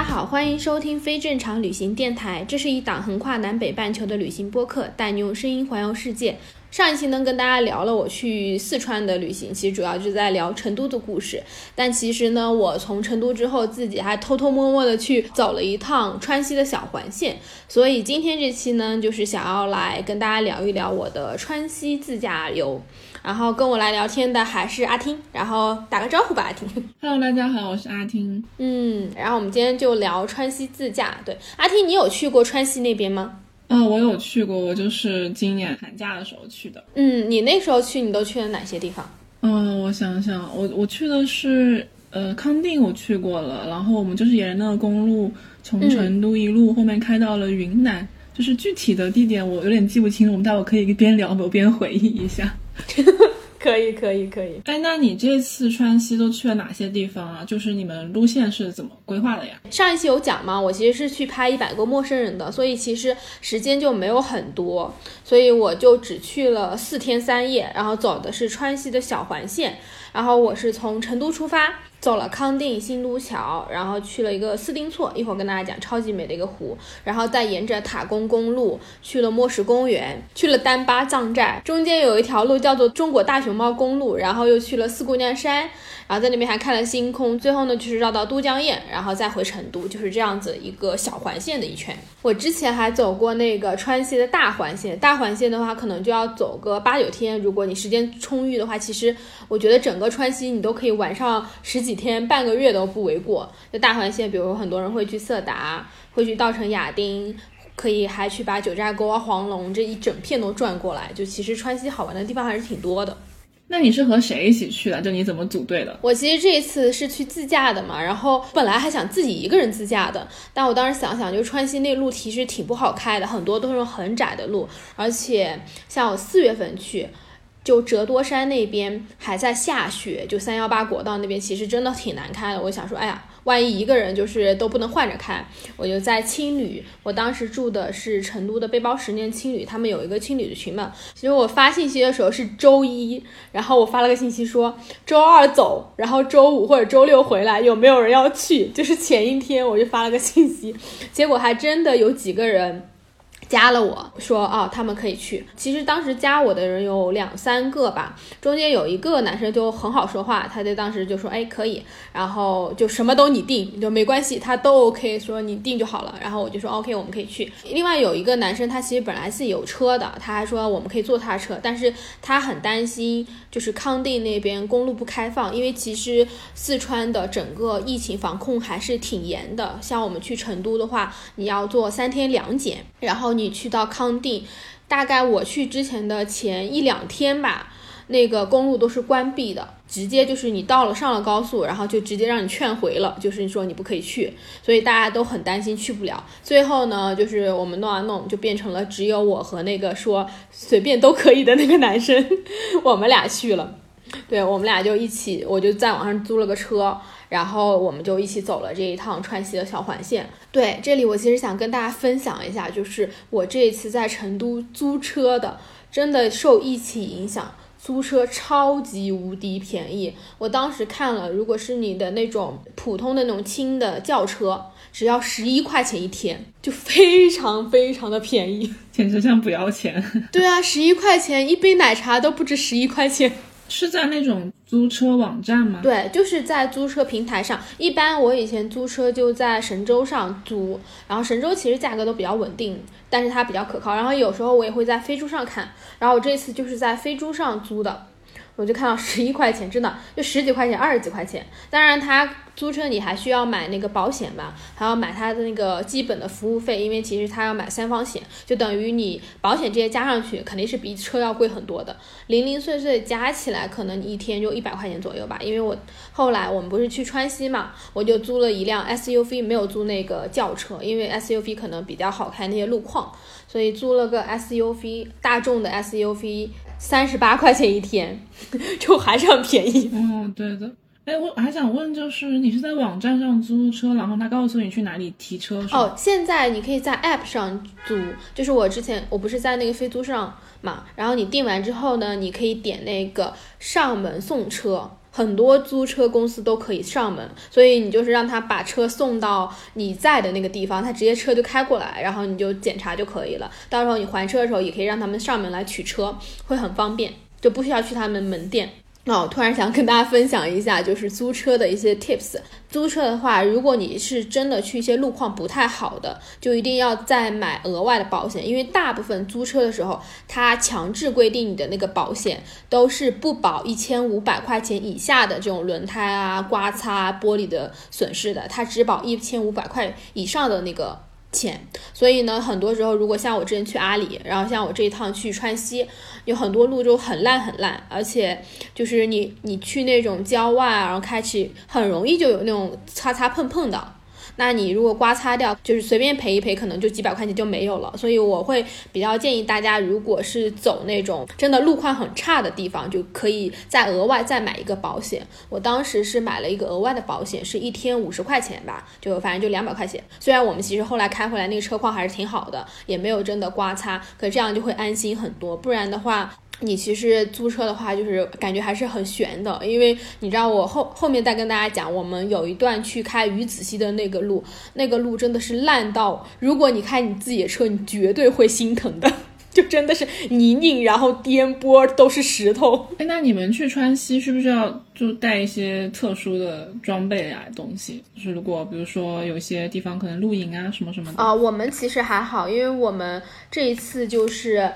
大家好，欢迎收听非正常旅行电台。这是一档横跨南北半球的旅行播客，带你用声音环游世界。上一期呢，跟大家聊了我去四川的旅行，其实主要就在聊成都的故事。但其实呢，我从成都之后，自己还偷偷摸摸的去走了一趟川西的小环线。所以今天这期呢，就是想要来跟大家聊一聊我的川西自驾游。然后跟我来聊天的还是阿听，然后打个招呼吧，阿听。Hello，大家好，我是阿听。嗯，然后我们今天就聊川西自驾。对，阿听，你有去过川西那边吗？嗯、我有去过，我就是今年寒假的时候去的。嗯，你那时候去，你都去了哪些地方？嗯、我想想，我我去的是呃康定，我去过了，然后我们就是沿着那个公路从成都一路后面开到了云南，就是具体的地点我有点记不清，我们待会可以边聊边回忆一下。可以，可以，可以。哎，那你这次川西都去了哪些地方啊？就是你们路线是怎么规划的呀？上一期有讲嘛，我其实是去拍一百个陌生人的，所以其实时间就没有很多，所以我就只去了四天三夜，然后走的是川西的小环线，然后我是从成都出发。走了康定、新都桥，然后去了一个斯丁措，一会儿跟大家讲超级美的一个湖，然后再沿着塔公公路去了莫石公园，去了丹巴藏寨，中间有一条路叫做中国大熊猫公路，然后又去了四姑娘山，然后在那边还看了星空，最后呢就是绕到都江堰，然后再回成都，就是这样子一个小环线的一圈。我之前还走过那个川西的大环线，大环线的话可能就要走个八九天，如果你时间充裕的话，其实我觉得整个川西你都可以玩上十几天、半个月都不为过。就大环线，比如说很多人会去色达，会去稻城亚丁。可以还去把九寨沟啊、黄龙这一整片都转过来，就其实川西好玩的地方还是挺多的。那你是和谁一起去的？就你怎么组队的？我其实这一次是去自驾的嘛，然后本来还想自己一个人自驾的，但我当时想想，就川西那路其实挺不好开的，很多都是很窄的路，而且像我四月份去。就折多山那边还在下雪，就三幺八国道那边其实真的挺难开的。我想说，哎呀，万一一个人就是都不能换着开，我就在青旅。我当时住的是成都的背包十年青旅，他们有一个青旅的群嘛。其实我发信息的时候是周一，然后我发了个信息说周二走，然后周五或者周六回来，有没有人要去？就是前一天我就发了个信息，结果还真的有几个人。加了我说啊，他们可以去。其实当时加我的人有两三个吧，中间有一个男生就很好说话，他就当时就说哎可以，然后就什么都你定，就没关系，他都 OK，说你定就好了。然后我就说 OK，我们可以去。另外有一个男生，他其实本来是有车的，他还说我们可以坐他车，但是他很担心就是康定那边公路不开放，因为其实四川的整个疫情防控还是挺严的。像我们去成都的话，你要做三天两检，然后你去到康定，大概我去之前的前一两天吧，那个公路都是关闭的，直接就是你到了上了高速，然后就直接让你劝回了，就是说你不可以去，所以大家都很担心去不了。最后呢，就是我们弄啊弄，就变成了只有我和那个说随便都可以的那个男生，我们俩去了。对我们俩就一起，我就在网上租了个车，然后我们就一起走了这一趟川西的小环线。对，这里我其实想跟大家分享一下，就是我这一次在成都租车的，真的受疫情影响。租车超级无敌便宜，我当时看了，如果是你的那种普通的那种轻的轿车，只要十一块钱一天，就非常非常的便宜。简直像不要钱。对啊，十一块钱一杯奶茶都不止十一块钱。是在那种租车网站吗？对，就是在租车平台上。一般我以前租车就在神州上租，然后神州其实价格都比较稳定，但是它比较可靠。然后有时候我也会在飞猪上看，然后我这次就是在飞猪上租的。我就看到十一块钱，真的就十几块钱、二十几块钱。当然，它租车你还需要买那个保险嘛，还要买它的那个基本的服务费，因为其实它要买三方险，就等于你保险这些加上去，肯定是比车要贵很多的。零零碎碎加起来，可能你一天就一百块钱左右吧。因为我后来我们不是去川西嘛，我就租了一辆 SUV，没有租那个轿车，因为 SUV 可能比较好开那些路况，所以租了个 SUV，大众的 SUV，三十八块钱一天，就还是很便宜。嗯，对的。哎，我还想问，就是你是在网站上租车，然后他告诉你去哪里提车？哦，现在你可以在 App 上租，就是我之前我不是在那个飞租上嘛，然后你订完之后呢，你可以点那个上门送车，很多租车公司都可以上门，所以你就是让他把车送到你在的那个地方，他直接车就开过来，然后你就检查就可以了。到时候你还车的时候，也可以让他们上门来取车，会很方便，就不需要去他们门店。那我突然想跟大家分享一下，就是租车的一些 tips。租车的话，如果你是真的去一些路况不太好的，就一定要再买额外的保险，因为大部分租车的时候，它强制规定你的那个保险都是不保一千五百块钱以下的这种轮胎啊、刮擦、玻璃的损失的，它只保一千五百块以上的那个。钱，所以呢，很多时候如果像我之前去阿里，然后像我这一趟去川西，有很多路就很烂很烂，而且就是你你去那种郊外，然后开启很容易就有那种擦擦碰碰的。那你如果刮擦掉，就是随便赔一赔，可能就几百块钱就没有了。所以我会比较建议大家，如果是走那种真的路况很差的地方，就可以再额外再买一个保险。我当时是买了一个额外的保险，是一天五十块钱吧，就反正就两百块钱。虽然我们其实后来开回来那个车况还是挺好的，也没有真的刮擦，可这样就会安心很多。不然的话。你其实租车的话，就是感觉还是很悬的，因为你知道我后后面再跟大家讲，我们有一段去开鱼子溪的那个路，那个路真的是烂到，如果你开你自己的车，你绝对会心疼的，就真的是泥泞，然后颠簸都是石头。哎，那你们去川西需不需要就带一些特殊的装备啊东西？就是如果比如说有些地方可能露营啊什么什么的啊、我们其实还好，因为我们这一次就是。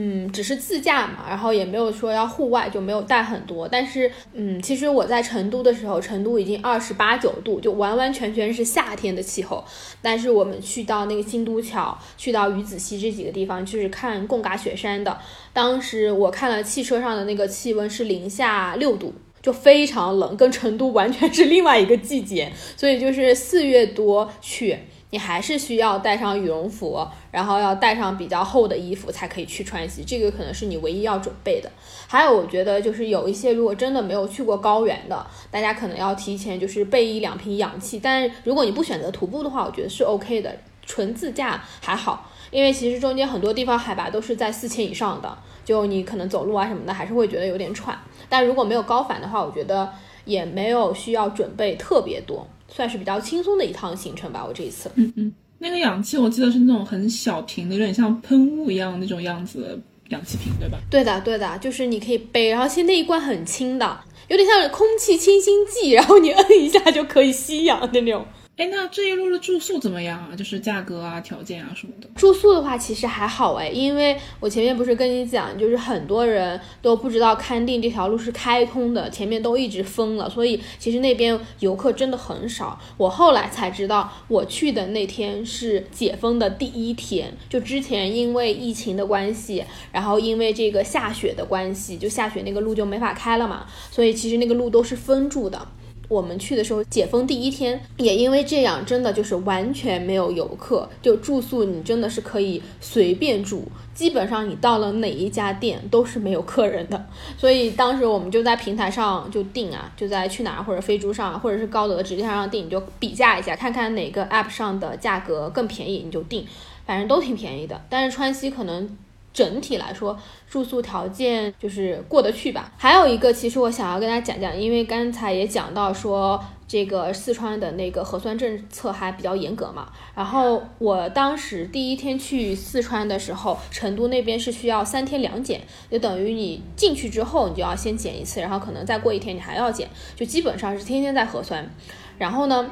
嗯，只是自驾嘛，然后也没有说要户外，就没有带很多。但是，嗯，其实我在成都的时候，成都已经二十八九度，就完完全全是夏天的气候。但是我们去到那个新都桥，去到鱼子西这几个地方，就是看贡嘎雪山的。当时我看了汽车上的那个气温是零下六度。就非常冷，跟成都完全是另外一个季节，所以就是四月多去，你还是需要带上羽绒服，然后要带上比较厚的衣服才可以去川西，这个可能是你唯一要准备的。还有，我觉得就是有一些如果真的没有去过高原的，大家可能要提前就是备一两瓶氧气。但如果你不选择徒步的话，我觉得是 OK 的，纯自驾还好，因为其实中间很多地方海拔都是在四千以上的，就你可能走路啊什么的还是会觉得有点喘。但如果没有高反的话，我觉得也没有需要准备特别多，算是比较轻松的一趟行程吧。我这一次，嗯嗯，那个氧气我记得是那种很小瓶的，有点像喷雾一样那种样子的氧气瓶，对吧？对的对的，就是你可以背，然后其实那一罐很轻的，有点像空气清新剂，然后你摁一下就可以吸氧的那种。哎，那这一路的住宿怎么样啊？就是价格啊、条件啊什么的。住宿的话其实还好哎，因为我前面不是跟你讲，就是很多人都不知道勘定这条路是开通的，前面都一直封了，所以其实那边游客真的很少。我后来才知道，我去的那天是解封的第一天，就之前因为疫情的关系，然后因为这个下雪的关系，就下雪那个路就没法开了嘛，所以其实那个路都是封住的。我们去的时候解封第一天，也因为这样，真的就是完全没有游客，就住宿你真的是可以随便住，基本上你到了哪一家店都是没有客人的。所以当时我们就在平台上就订啊，就在去哪儿或者飞猪上，或者是高德直接上订，你就比价一下，看看哪个 app 上的价格更便宜，你就订，反正都挺便宜的。但是川西可能。整体来说，住宿条件就是过得去吧。还有一个，其实我想要跟大家讲讲，因为刚才也讲到说，这个四川的那个核酸政策还比较严格嘛。然后我当时第一天去四川的时候，成都那边是需要三天两检，就等于你进去之后，你就要先检一次，然后可能再过一天你还要检，就基本上是天天在核酸。然后呢？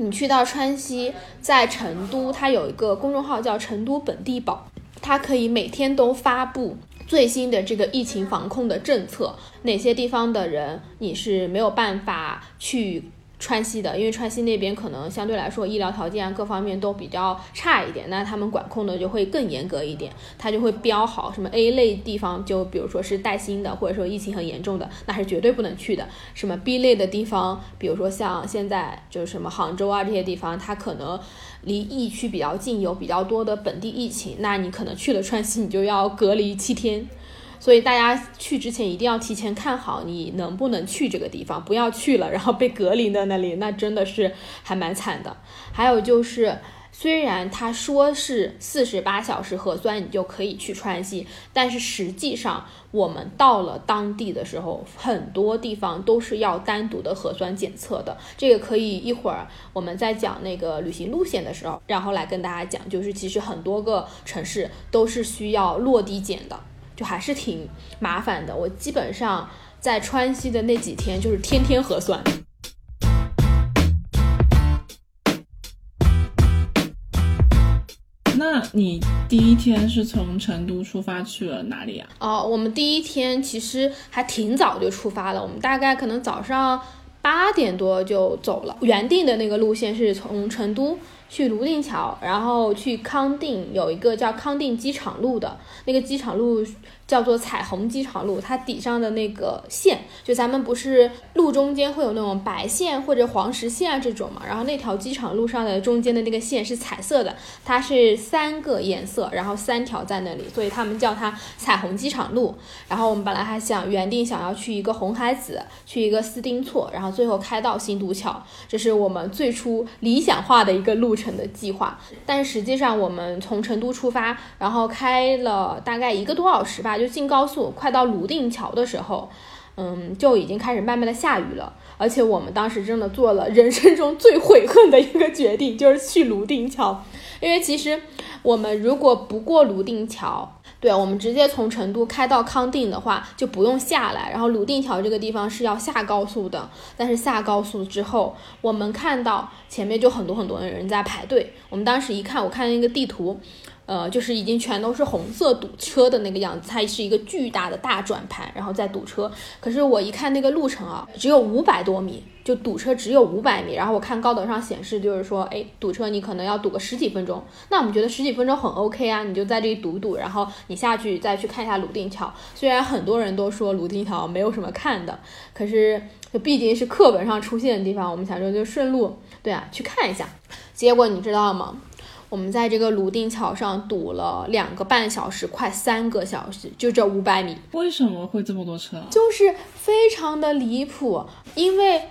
你去到川西，在成都，它有一个公众号叫“成都本地宝”，它可以每天都发布最新的这个疫情防控的政策，哪些地方的人你是没有办法去川西的，因为川西那边可能相对来说医疗条件各方面都比较差一点，那他们管控的就会更严格一点，他就会标好什么 A 类地方，就比如说是带薪的，或者说疫情很严重的，那是绝对不能去的。什么 B 类的地方，比如说像现在就是什么杭州啊这些地方，它可能离疫区比较近，有比较多的本地疫情，那你可能去了川西，你就要隔离七天。所以大家去之前一定要提前看好你能不能去这个地方，不要去了然后被隔离在那里，那真的是还蛮惨的。还有就是，虽然他说是四十八小时核酸你就可以去川西，但是实际上我们到了当地的时候，很多地方都是要单独的核酸检测的。这个可以一会儿我们在讲那个旅行路线的时候，然后来跟大家讲，就是其实很多个城市都是需要落地检的。就还是挺麻烦的。我基本上在川西的那几天就是天天核酸。那你第一天是从成都出发去了哪里啊？哦，我们第一天其实还挺早就出发了，我们大概可能早上八点多就走了。原定的那个路线是从成都去泸定桥，然后去康定，有一个叫康定机场路的那个机场路叫做彩虹机场路，它底上的那个线，就咱们不是路中间会有那种白线或者黄实线啊这种嘛，然后那条机场路上的中间的那个线是彩色的，它是三个颜色，然后三条在那里，所以他们叫它彩虹机场路。然后我们本来还想原定想要去一个红海子，去一个斯丁措，然后最后开到新都桥，这是我们最初理想化的一个路程的计划。但实际上我们从成都出发，然后开了大概一个多小时吧，就进高速，快到泸定桥的时候，嗯，就已经开始慢慢的下雨了。而且我们当时真的做了人生中最悔恨的一个决定，就是去泸定桥，因为其实我们如果不过泸定桥。对，我们直接从成都开到康定的话，就不用下来。然后泸定桥这个地方是要下高速的，但是下高速之后，我们看到前面就很多很多的人在排队。我们当时一看，我看那个地图，呃，就是已经全都是红色堵车的那个样子，它是一个巨大的大转盘，然后在堵车。可是我一看那个路程啊，只有五百多米，就堵车只有五百米。然后我看高德上显示，就是说，哎，堵车你可能要堵个十几分钟。那我们觉得十几分钟很 OK 啊，你就在这里堵堵，然后你下去再去看一下泸定桥。虽然很多人都说泸定桥没有什么看的，可是就毕竟是课本上出现的地方，我们想说就顺路，对啊，去看一下。结果你知道吗？我们在这个泸定桥上堵了两个半小时，快三个小时，就这五百米，为什么会这么多车啊？就是非常的离谱。因为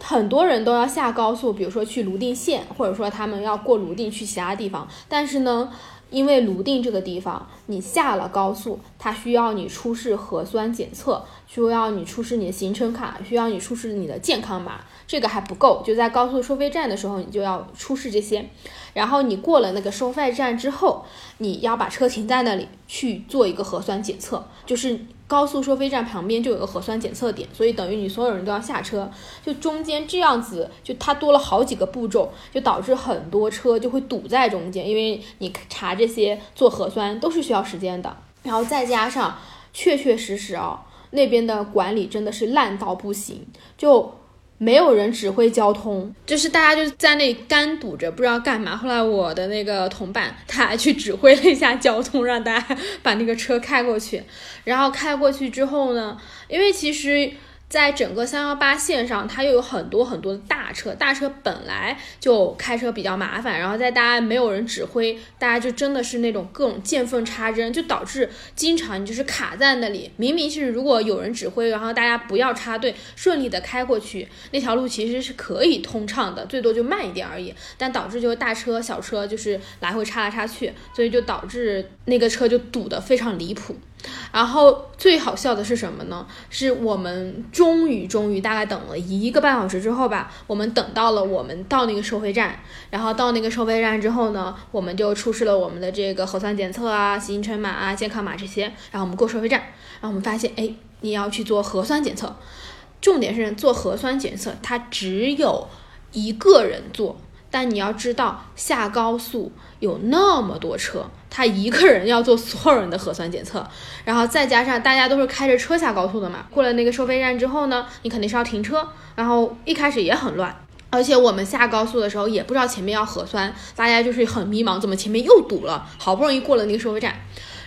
很多人都要下高速，比如说去泸定县，或者说他们要过泸定去其他地方，但是呢，因为泸定这个地方，你下了高速，它需要你出示核酸检测，需要你出示你的行程卡，需要你出示你的健康码，这个还不够，就在高速收费站的时候，你就要出示这些。然后你过了那个收费站之后，你要把车停在那里去做一个核酸检测，就是高速收费站旁边就有个核酸检测点，所以等于你所有人都要下车，就中间这样子，就它多了好几个步骤，就导致很多车就会堵在中间，因为你查这些做核酸都是需要时间的，然后再加上确确实实啊、那边的管理真的是烂到不行，就。没有人指挥交通，就是大家就在那里干堵着，不知道干嘛。后来我的那个同伴他还去指挥了一下交通，让大家把那个车开过去。然后开过去之后呢，因为其实。在整个三幺八线上，它又有很多很多的大车，大车本来就开车比较麻烦，然后在大家没有人指挥，大家就真的是那种各种见缝插针，就导致经常你就是卡在那里。明明是如果有人指挥，然后大家不要插队，顺利的开过去，那条路其实是可以通畅的，最多就慢一点而已。但导致就是大车小车就是来回插来插去，所以就导致那个车就堵得非常离谱。然后最好笑的是什么呢？是我们终于终于大概等了一个半小时之后吧，我们等到了我们到那个收费站，然后到那个收费站之后呢，我们就出示了我们的这个核酸检测啊、行程码啊、健康码这些，然后我们过收费站，然后我们发现，哎，你要去做核酸检测，重点是做核酸检测，它只有一个人做。但你要知道，下高速有那么多车，他一个人要做所有人的核酸检测，然后再加上大家都是开着车下高速的嘛，过了那个收费站之后呢，你肯定是要停车，然后一开始也很乱。而且我们下高速的时候也不知道前面要核酸，大家就是很迷茫，怎么前面又堵了？好不容易过了那个收费站，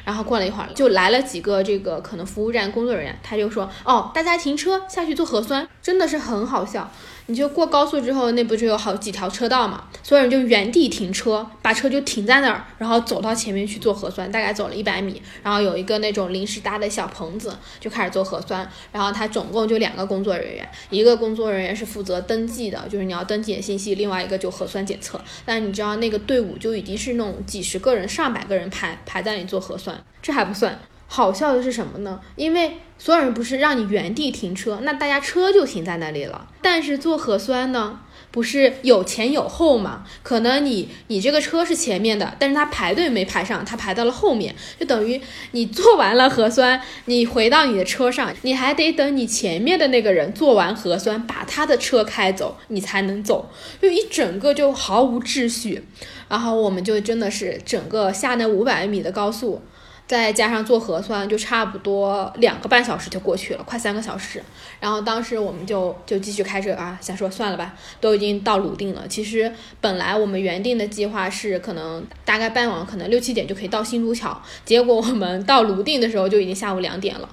然后过了一会儿，就来了几个这个可能服务站工作人员，他就说：“哦，大家停车下去做核酸。”真的是很好笑。你就过高速之后，那不就有好几条车道嘛？所有人就原地停车，把车就停在那儿，然后走到前面去做核酸，大概走了一百米，然后有一个那种临时搭的小棚子，就开始做核酸。然后他总共就两个工作人员，一个工作人员是负责登记的，就是你要登记的信息，另外一个就核酸检测。但你知道那个队伍就已经是那种几十个人、上百个人排排在那里做核酸，这还不算。好笑的是什么呢？因为所有人不是让你原地停车，那大家车就停在那里了。但是做核酸呢，不是有前有后嘛？可能你你这个车是前面的，但是他排队没排上，他排到了后面，就等于你做完了核酸，你回到你的车上，你还得等你前面的那个人做完核酸，把他的车开走，你才能走，就一整个就毫无秩序。然后我们就真的是整个下那五百米的高速。再加上做核酸，就差不多两个半小时就过去了，快三个小时。然后当时我们就就继续开车啊，想说算了吧，都已经到泸定了。其实本来我们原定的计划是可能大概傍晚可能六七点就可以到新竹桥，结果我们到泸定的时候就已经下午两点了，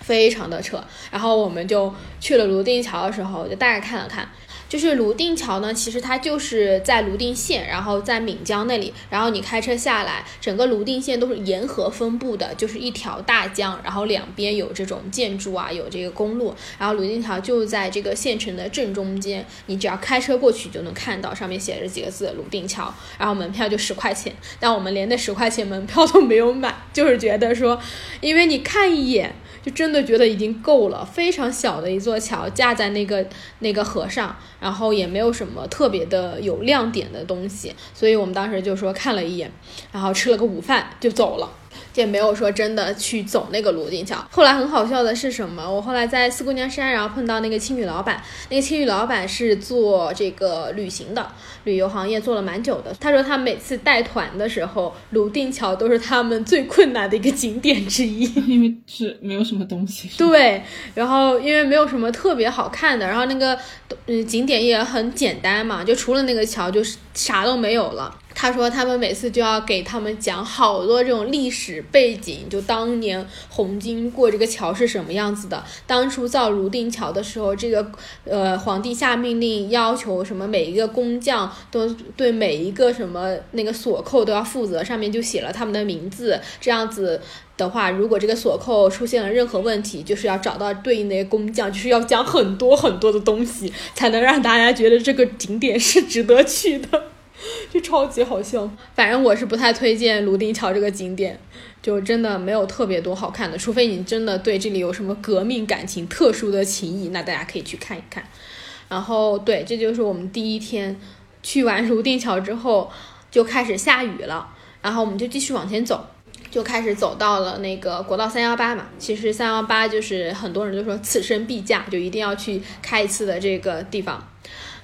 非常的扯。然后我们就去了泸定桥的时候，就大概看了看。就是泸定桥呢，其实它就是在泸定县，然后在闽江那里，然后你开车下来，整个泸定县都是沿河分布的，就是一条大江，然后两边有这种建筑啊，有这个公路，然后泸定桥就在这个县城的正中间，你只要开车过去就能看到，上面写着几个字“泸定桥”，然后门票就十块钱，但我们连那十块钱门票都没有买，就是觉得说，因为你看一眼。就真的觉得已经够了，非常小的一座桥架在那个那个河上，然后也没有什么特别的有亮点的东西，所以我们当时就说看了一眼，然后吃了个午饭就走了。也没有说真的去走那个泸定桥。后来很好笑的是什么？我后来在四姑娘山，然后碰到那个青旅老板。那个青旅老板是做这个旅行的，旅游行业做了蛮久的。他说他每次带团的时候，泸定桥都是他们最困难的一个景点之一。因为是没有什么东西。对，然后因为没有什么特别好看的，然后那个嗯景点也很简单嘛，就除了那个桥，就是啥都没有了。他说他们每次就要给他们讲好多这种历史背景，就当年红军过这个桥是什么样子的。当初造泸定桥的时候，这个呃皇帝下命令要求什么每一个工匠都对每一个什么那个锁扣都要负责，上面就写了他们的名字。这样子的话，如果这个锁扣出现了任何问题，就是要找到对应的工匠，就是要讲很多很多的东西，才能让大家觉得这个景点是值得去的。就超级好笑，反正我是不太推荐泸定桥这个景点，就真的没有特别多好看的，除非你真的对这里有什么革命感情、特殊的情谊，那大家可以去看一看。然后，对，这就是我们第一天去完泸定桥之后，就开始下雨了，然后我们就继续往前走，就开始走到了那个国道三幺八嘛。其实三幺八就是很多人都说此生必驾，就一定要去开一次的这个地方。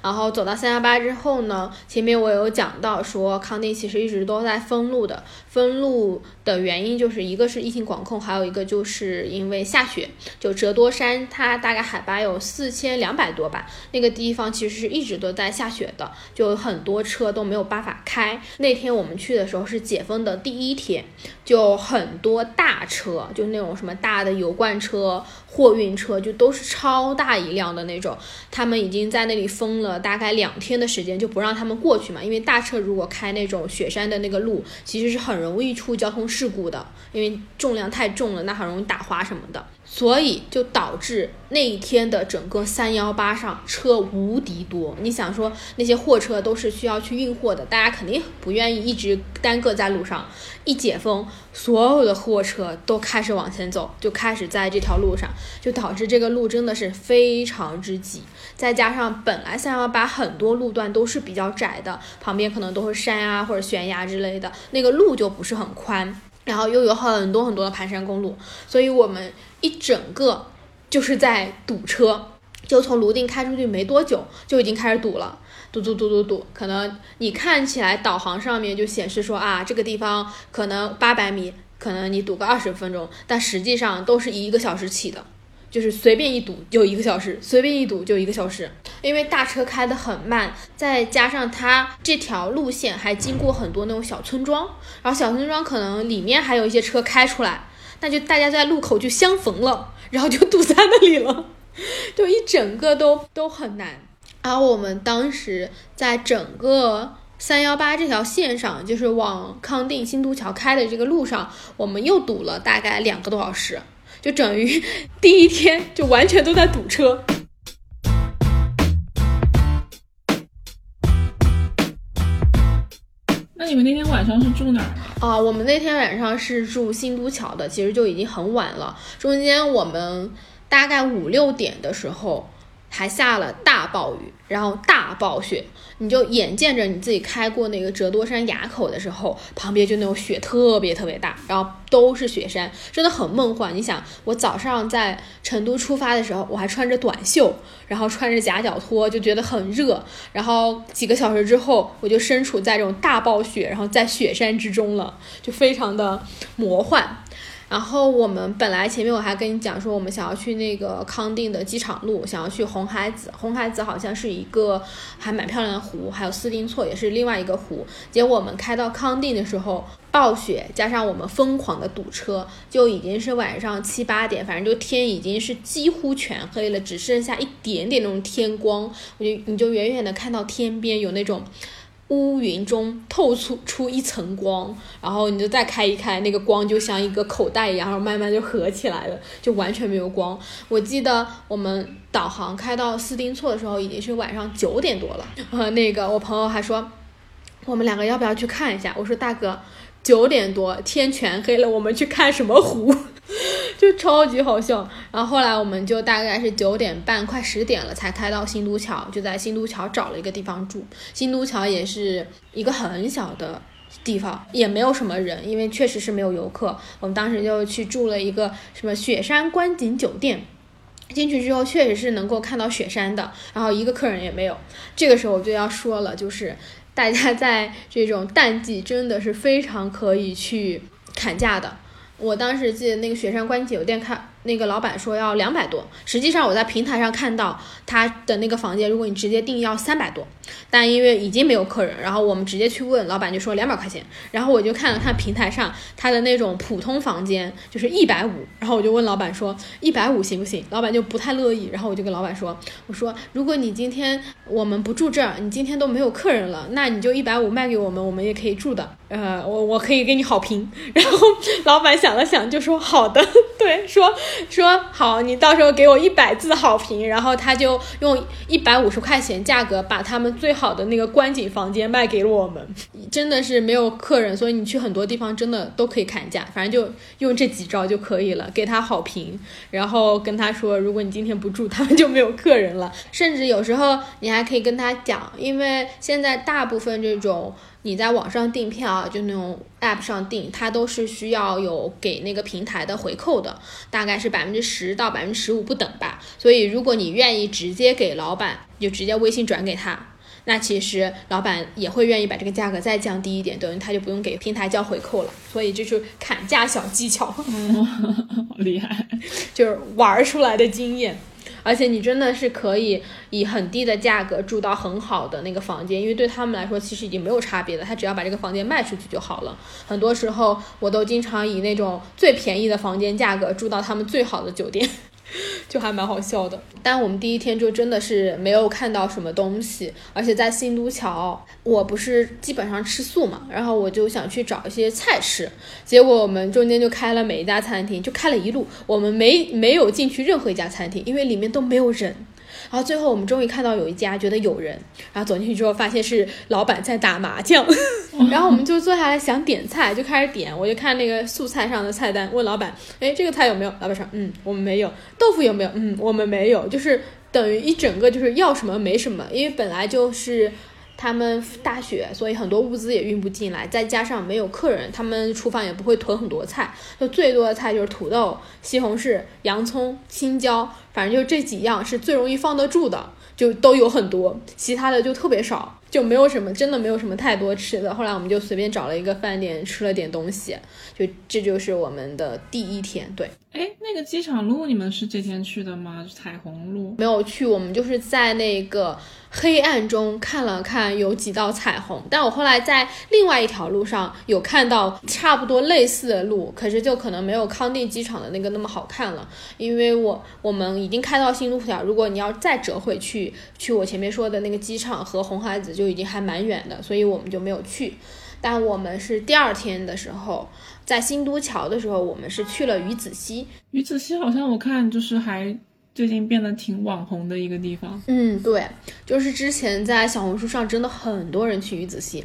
然后走到三幺八之后呢，前面我有讲到说康定其实一直都在封路的，封路的原因就是一个是疫情管控，还有一个就是因为下雪。就折多山，它大概海拔有四千两百多吧，那个地方其实是一直都在下雪的，就很多车都没有办法开。那天我们去的时候是解封的第一天，就很多大车，就那种什么大的油罐车。货运车就都是超大一辆的那种，他们已经在那里封了大概两天的时间，就不让他们过去嘛。因为大车如果开那种雪山的那个路，其实是很容易出交通事故的，因为重量太重了，那很容易打滑什么的。所以就导致那一天的整个三幺八上车无敌多。你想说那些货车都是需要去运货的，大家肯定不愿意一直耽搁在路上。一解封，所有的货车都开始往前走，就开始在这条路上，就导致这个路真的是非常之挤。再加上本来三幺八很多路段都是比较窄的，旁边可能都是山啊或者悬崖之类的，那个路就不是很宽。然后又有很多很多的盘山公路，所以我们一整个就是在堵车，就从泸定开出去没多久就已经开始堵了。堵堵堵堵堵，可能你看起来导航上面就显示说啊，这个地方可能八百米，可能你堵个二十分钟，但实际上都是一个小时起的。就是随便一堵就一个小时，随便一堵就一个小时，因为大车开得很慢，再加上它这条路线还经过很多那种小村庄，然后小村庄可能里面还有一些车开出来，那就大家在路口就相逢了，然后就堵在那里了，就一整个都都很难。然后我们当时在整个三幺八这条线上，就是往康定新都桥开的这个路上，我们又堵了大概两个多小时。就等于第一天就完全都在堵车。那你们那天晚上是住哪儿？啊，我们那天晚上是住新都桥的，其实就已经很晚了。中间我们大概五六点的时候还下了大暴雨，然后大暴雪，你就眼见着你自己开过那个折多山垭口的时候，旁边就那种雪特别特别大，然后都是雪山，真的很梦幻。你想，我早上在成都出发的时候，我还穿着短袖，然后穿着夹脚拖，就觉得很热。然后几个小时之后，我就身处在这种大暴雪，然后在雪山之中了，就非常的魔幻。然后我们本来前面我还跟你讲说，我们想要去那个康定的机场路，想要去红海子。红海子好像是一个还蛮漂亮的湖，还有斯丁错也是另外一个湖。结果我们开到康定的时候，暴雪加上我们疯狂的堵车，就已经是晚上七八点，反正就天已经是几乎全黑了，只剩下一点点那种天光。我就你就远远的看到天边有那种。乌云中透出出一层光，然后你就再开一开，那个光就像一个口袋一样，然后慢慢就合起来了，就完全没有光。我记得我们导航开到斯丁措的时候，已经是晚上九点多了。呃，那个我朋友还说，我们两个要不要去看一下？我说大哥，九点多天全黑了，我们去看什么湖？就超级好笑。然后后来我们就大概是九点半快十点了才开到新都桥，就在新都桥找了一个地方住。新都桥也是一个很小的地方，也没有什么人，因为确实是没有游客。我们当时就去住了一个什么雪山观景酒店。进去之后确实是能够看到雪山的，然后一个客人也没有。这个时候我就要说了，就是大家在这种淡季真的是非常可以去砍价的。我当时记得那个雪山观景酒店看那个老板说要两百多，实际上我在平台上看到他的那个房间，如果你直接订要三百多，但因为已经没有客人，然后我们直接去问老板就说两百块钱，然后我就看了看平台上他的那种普通房间就是一百五，然后我就问老板说一百五行不行？老板就不太乐意，然后我就跟老板说，我说如果你今天我们不住这儿，你今天都没有客人了，那你就一百五卖给我们，我们也可以住的，呃，我我可以给你好评。然后老板想了想就说好的，对，说说好，你到时候给我一百字好评，然后他就用一百五十块钱价格把他们最好的那个观景房间卖给了我们。真的是没有客人，所以你去很多地方真的都可以砍价，反正就用这几招就可以了，给他好评，然后跟他说，如果你今天不住，他们就没有客人了。甚至有时候你还可以跟他讲，因为现在大部分这种你在网上订票，就那种 app 上订，它都是需要有给那个平台的回扣的，大概是百分之十到百分之十五不等吧。所以如果你愿意直接给老板，就直接微信转给他。那其实老板也会愿意把这个价格再降低一点，等于他就不用给平台交回扣了。所以这就是砍价小技巧，嗯，好厉害。就是玩儿出来的经验。而且你真的是可以以很低的价格住到很好的那个房间，因为对他们来说其实已经没有差别了，他只要把这个房间卖出去就好了。很多时候我都经常以那种最便宜的房间价格住到他们最好的酒店。就还蛮好笑的，但我们第一天就真的是没有看到什么东西，而且在新都桥，我不是基本上吃素嘛，然后我就想去找一些菜吃，结果我们中间就开了每一家餐厅，就开了一路，我们没没有进去任何一家餐厅，因为里面都没有人。然后最后我们终于看到有一家觉得有人，然后走进去之后发现是老板在打麻将，然后我们就坐下来想点菜，就开始点。我就看那个素菜上的菜单，问老板，哎，这个菜有没有？老板说，嗯，我们没有。豆腐有没有？嗯，我们没有。就是等于一整个就是要什么没什么，因为本来就是。他们大雪，所以很多物资也运不进来，再加上没有客人，他们厨房也不会囤很多菜，就最多的菜就是土豆、西红柿、洋葱、青椒，反正就这几样是最容易放得住的。就都有很多，其他的就特别少，就没有什么，真的没有什么太多吃的。后来我们就随便找了一个饭店吃了点东西，就这就是我们的第一天。对，哎，那个机场路你们是这天去的吗？彩虹路。没有去，我们就是在那个黑暗中看了看有几道彩虹。但我后来在另外一条路上有看到差不多类似的路，可是就可能没有康定机场的那个那么好看了，因为我我们已经开到新路桥，如果你要再折回去去我前面说的那个机场和红孩子就就已经还蛮远的，所以我们就没有去。但我们是第二天的时候，在新都桥的时候，我们是去了鱼子溪，鱼子溪好像我看就是还最近变得挺网红的一个地方。嗯，对，就是之前在小红书上真的很多人去鱼子溪，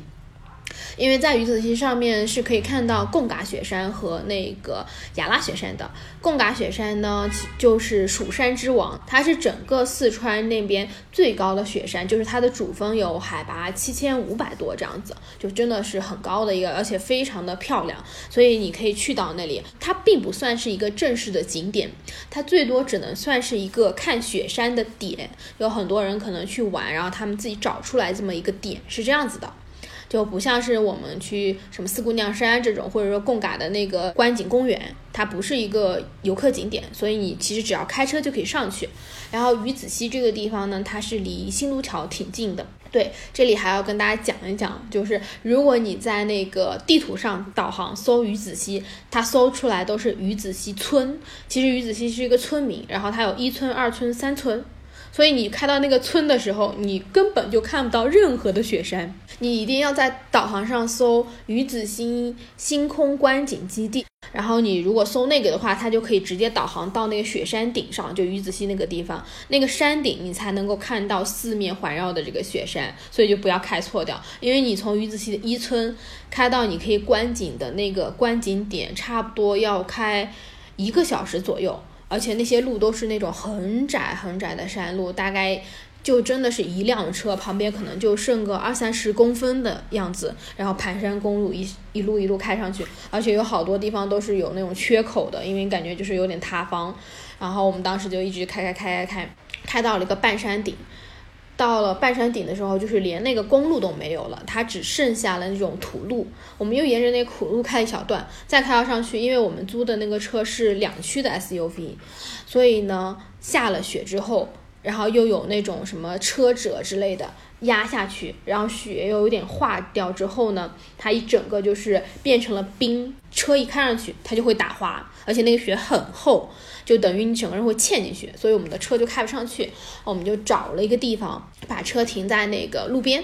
因为在鱼子溪上面是可以看到贡嘎雪山和那个雅拉雪山的。贡嘎雪山呢，就是蜀山之王，它是整个四川那边最高的雪山，就是它的主峰有海拔七千五百多这样子，就真的是很高的一个，而且非常的漂亮，所以你可以去到那里。它并不算是一个正式的景点，它最多只能算是一个看雪山的点。有很多人可能去玩，然后他们自己找出来这么一个点，是这样子的。就不像是我们去什么四姑娘山这种，或者说贡嘎的那个观景公园，它不是一个游客景点，所以你其实只要开车就可以上去。然后鱼子溪这个地方呢，它是离新都桥挺近的。对，这里还要跟大家讲一讲，就是如果你在那个地图上导航搜鱼子溪，它搜出来都是鱼子溪村，其实鱼子溪是一个村名，然后它有一村、二村、三村。所以你开到那个村的时候，你根本就看不到任何的雪山。你一定要在导航上搜鱼子溪星空观景基地，然后你如果搜那个的话，它就可以直接导航到那个雪山顶上，就鱼子溪那个地方，那个山顶你才能够看到四面环绕的这个雪山。所以就不要开错掉，因为你从鱼子溪的一村开到你可以观景的那个观景点，差不多要开一个小时左右。而且那些路都是那种很窄很窄的山路，大概就真的是一辆车旁边可能就剩个二三十公分的样子，然后盘山公路一一路一路开上去，而且有好多地方都是有那种缺口的，因为感觉就是有点塌方。然后我们当时就一直开开开开开，开到了一个半山顶。到了半山顶的时候，就是连那个公路都没有了，它只剩下了那种土路。我们又沿着那个土路开一小段，再开到上去，因为我们租的那个车是两驱的 SUV，所以呢，下了雪之后，然后又有那种什么车辙之类的压下去，然后雪又有点化掉之后呢，它一整个就是变成了冰，车一开上去它就会打滑，而且那个雪很厚。就等于你整个人会嵌进去，所以我们的车就开不上去。我们就找了一个地方，把车停在那个路边，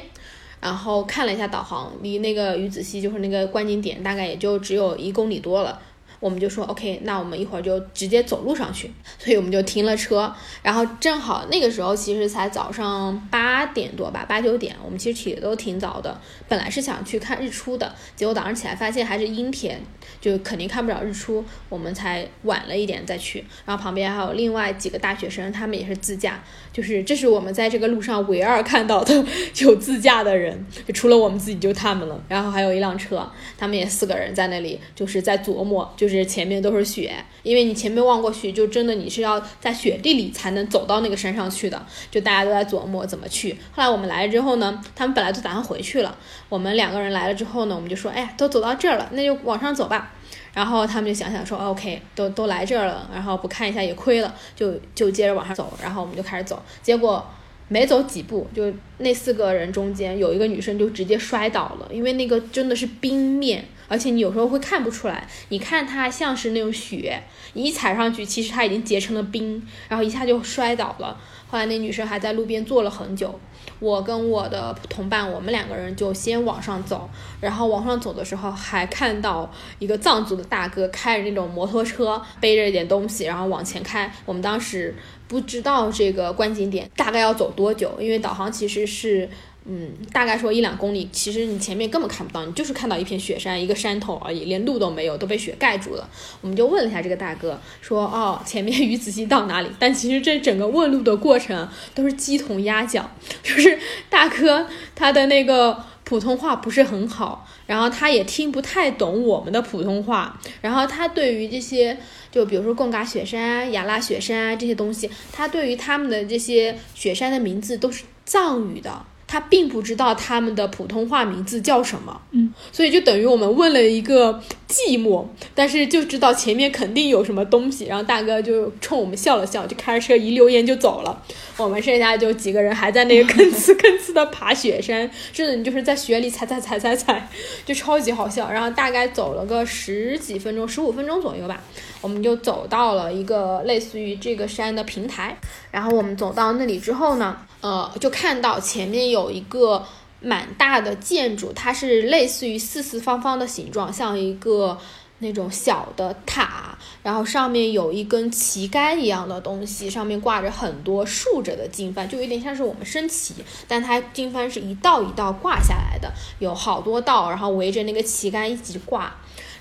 然后看了一下导航，离那个鱼子溪就是那个观景点大概也就只有一公里多了。我们就说 OK，那我们一会儿就直接走路上去，所以我们就停了车。然后正好那个时候其实才早上八点多吧，八九点，我们其实起的都挺早的。本来是想去看日出的，结果早上起来发现还是阴天，就肯定看不了日出，我们才晚了一点再去。然后旁边还有另外几个大学生，他们也是自驾，就是这是我们在这个路上唯二看到的 有自驾的人，就除了我们自己就他们了。然后还有一辆车，他们也四个人在那里，就是在琢磨，就就是前面都是雪，因为你前面望过去，就真的你是要在雪地里才能走到那个山上去的，就大家都在琢磨怎么去。后来我们来了之后呢，他们本来都打算回去了。我们两个人来了之后呢，我们就说，哎呀，都走到这儿了，那就往上走吧。然后他们就想想说，OK，都都来这儿了，然后不看一下也亏了，就就接着往上走。然后我们就开始走，结果没走几步，就那四个人中间有一个女生就直接摔倒了，因为那个真的是冰面，而且你有时候会看不出来，你看它像是那种雪，你一踩上去，其实它已经结成了冰，然后一下就摔倒了。后来那女生还在路边坐了很久。我跟我的同伴，我们两个人就先往上走，然后往上走的时候还看到一个藏族的大哥开着那种摩托车，背着一点东西，然后往前开。我们当时不知道这个观景点大概要走多久，因为导航其实是。嗯，大概说一两公里，其实你前面根本看不到，你就是看到一片雪山，一个山头而已，连路都没有，都被雪盖住了。我们就问了一下这个大哥，说哦，前面鱼子溪到哪里？但其实这整个问路的过程都是鸡同鸭讲，就是大哥他的那个普通话不是很好，然后他也听不太懂我们的普通话，然后他对于这些，就比如说贡嘎雪山啊、雅拉雪山啊这些东西，他对于他们的这些雪山的名字都是藏语的。他并不知道他们的普通话名字叫什么，嗯，所以就等于我们问了一个寂寞，但是就知道前面肯定有什么东西，然后大哥就冲我们笑了笑，就开着车一溜烟就走了。我们剩下就几个人还在那个吭哧吭哧的爬雪山，真的你就是在雪里踩踩踩踩踩，就超级好笑。然后大概走了个十几分钟，十五分钟左右吧，我们就走到了一个类似于这个山的平台。然后我们走到那里之后呢，呃，就看到前面有有一个蛮大的建筑，它是类似于四四方方的形状，像一个那种小的塔，然后上面有一根旗杆一样的东西，上面挂着很多竖着的经幡，就有点像是我们升旗，但它经幡是一道一道挂下来的，有好多道，然后围着那个旗杆一起挂。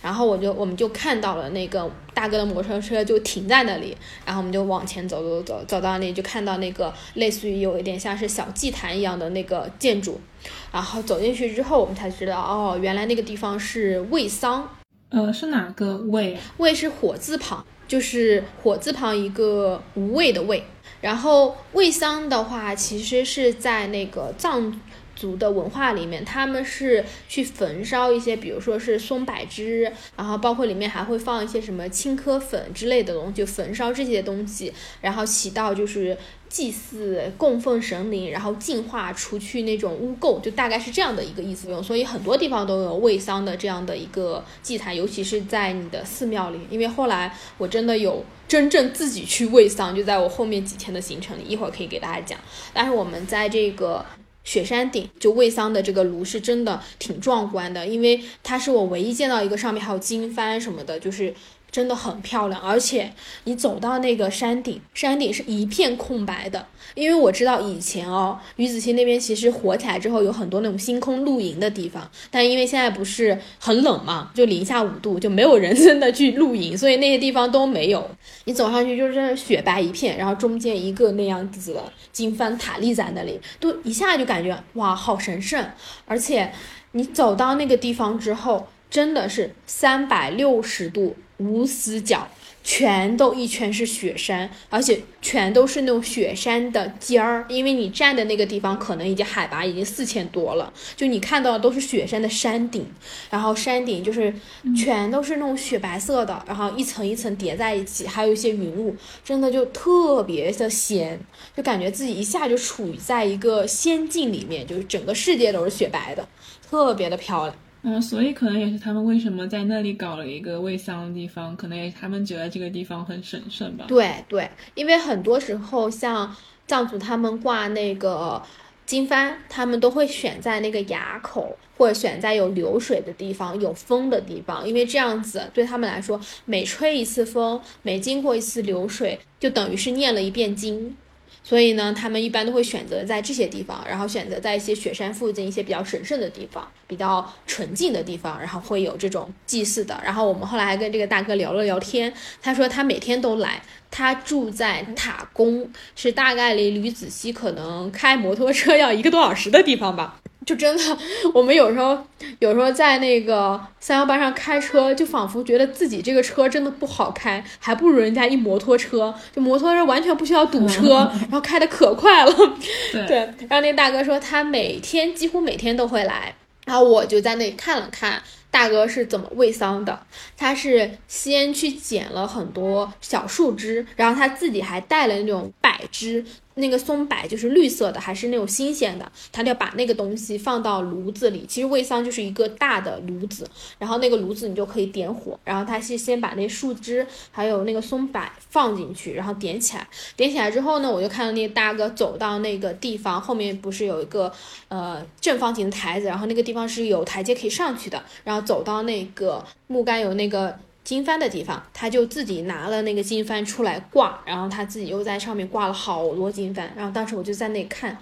然后我就我们就看到了那个大哥的摩托车就停在那里，然后我们就往前走走走，走到那里就看到那个类似于有一点像是小祭坛一样的那个建筑，然后走进去之后，我们才知道哦，原来那个地方是卫桑，呃，是哪个卫？卫是火字旁，就是火字旁一个无畏的畏。然后卫桑的话，其实是在那个藏族的文化里面，他们是去焚烧一些，比如说是松柏枝，然后包括里面还会放一些什么青稞粉之类的东西，就焚烧这些东西，然后起到就是祭祀、供奉神灵，然后净化、除去那种污垢，就大概是这样的一个意思用。所以很多地方都有喂桑的这样的一个祭坛，尤其是在你的寺庙里。因为后来我真的有真正自己去喂桑，就在我后面几天的行程里，一会儿可以给大家讲。但是我们在这个。雪山顶就魏桑的这个炉是真的挺壮观的，因为它是我唯一见到一个上面还有经幡什么的，就是真的很漂亮。而且你走到那个山顶，山顶是一片空白的，因为我知道以前哦，鱼子溪那边其实火起来之后有很多那种星空露营的地方，但因为现在不是很冷嘛，就零下五度，就没有人 真的去露营，所以那些地方都没有。你走上去就是雪白一片，然后中间一个那样子的经幡塔立在那里，都一下就感觉哇，好神圣。而且你走到那个地方之后，真的是三百六十度无死角。全都一圈是雪山，而且全都是那种雪山的尖儿，因为你站的那个地方可能已经海拔已经四千多了，就你看到的都是雪山的山顶，然后山顶就是全都是那种雪白色的，然后一层一层叠在一起，还有一些云雾，真的就特别的仙，就感觉自己一下就处于在一个仙境里面，就是整个世界都是雪白的，特别的漂亮。嗯，所以可能也是他们为什么在那里搞了一个卫桑的地方，可能也是他们觉得这个地方很神圣吧。对对，因为很多时候像藏族他们挂那个经幡，他们都会选在那个崖口，或者选在有流水的地方、有风的地方，因为这样子对他们来说，每吹一次风，每经过一次流水，就等于是念了一遍经。所以呢，他们一般都会选择在这些地方，然后选择在一些雪山附近一些比较神圣的地方、比较纯净的地方，然后会有这种祭祀的。然后我们后来还跟这个大哥聊了聊天，他说他每天都来，他住在塔公，是大概离吕子溪可能开摩托车要一个多小时的地方吧。就真的，我们有时候有时候在那个三幺八上开车，就仿佛觉得自己这个车真的不好开，还不如人家一摩托车，就摩托车完全不需要堵车，然后开的可快了。对，然后那个大哥说他每天几乎每天都会来，然后我就在那里看了看大哥是怎么喂桑的，他是先去捡了很多小树枝，然后他自己还带了那种柏枝。那个松柏就是绿色的，还是那种新鲜的，他就要把那个东西放到炉子里。其实煨桑就是一个大的炉子，然后那个炉子你就可以点火，然后他是先把那树枝还有那个松柏放进去，然后点起来。点起来之后呢，我就看到那个大哥走到那个地方后面，不是有一个呃正方形的台子，然后那个地方是有台阶可以上去的，然后走到那个木杆有那个。经幡的地方，他就自己拿了那个经幡出来挂，然后他自己又在上面挂了好多经幡，然后当时我就在那看，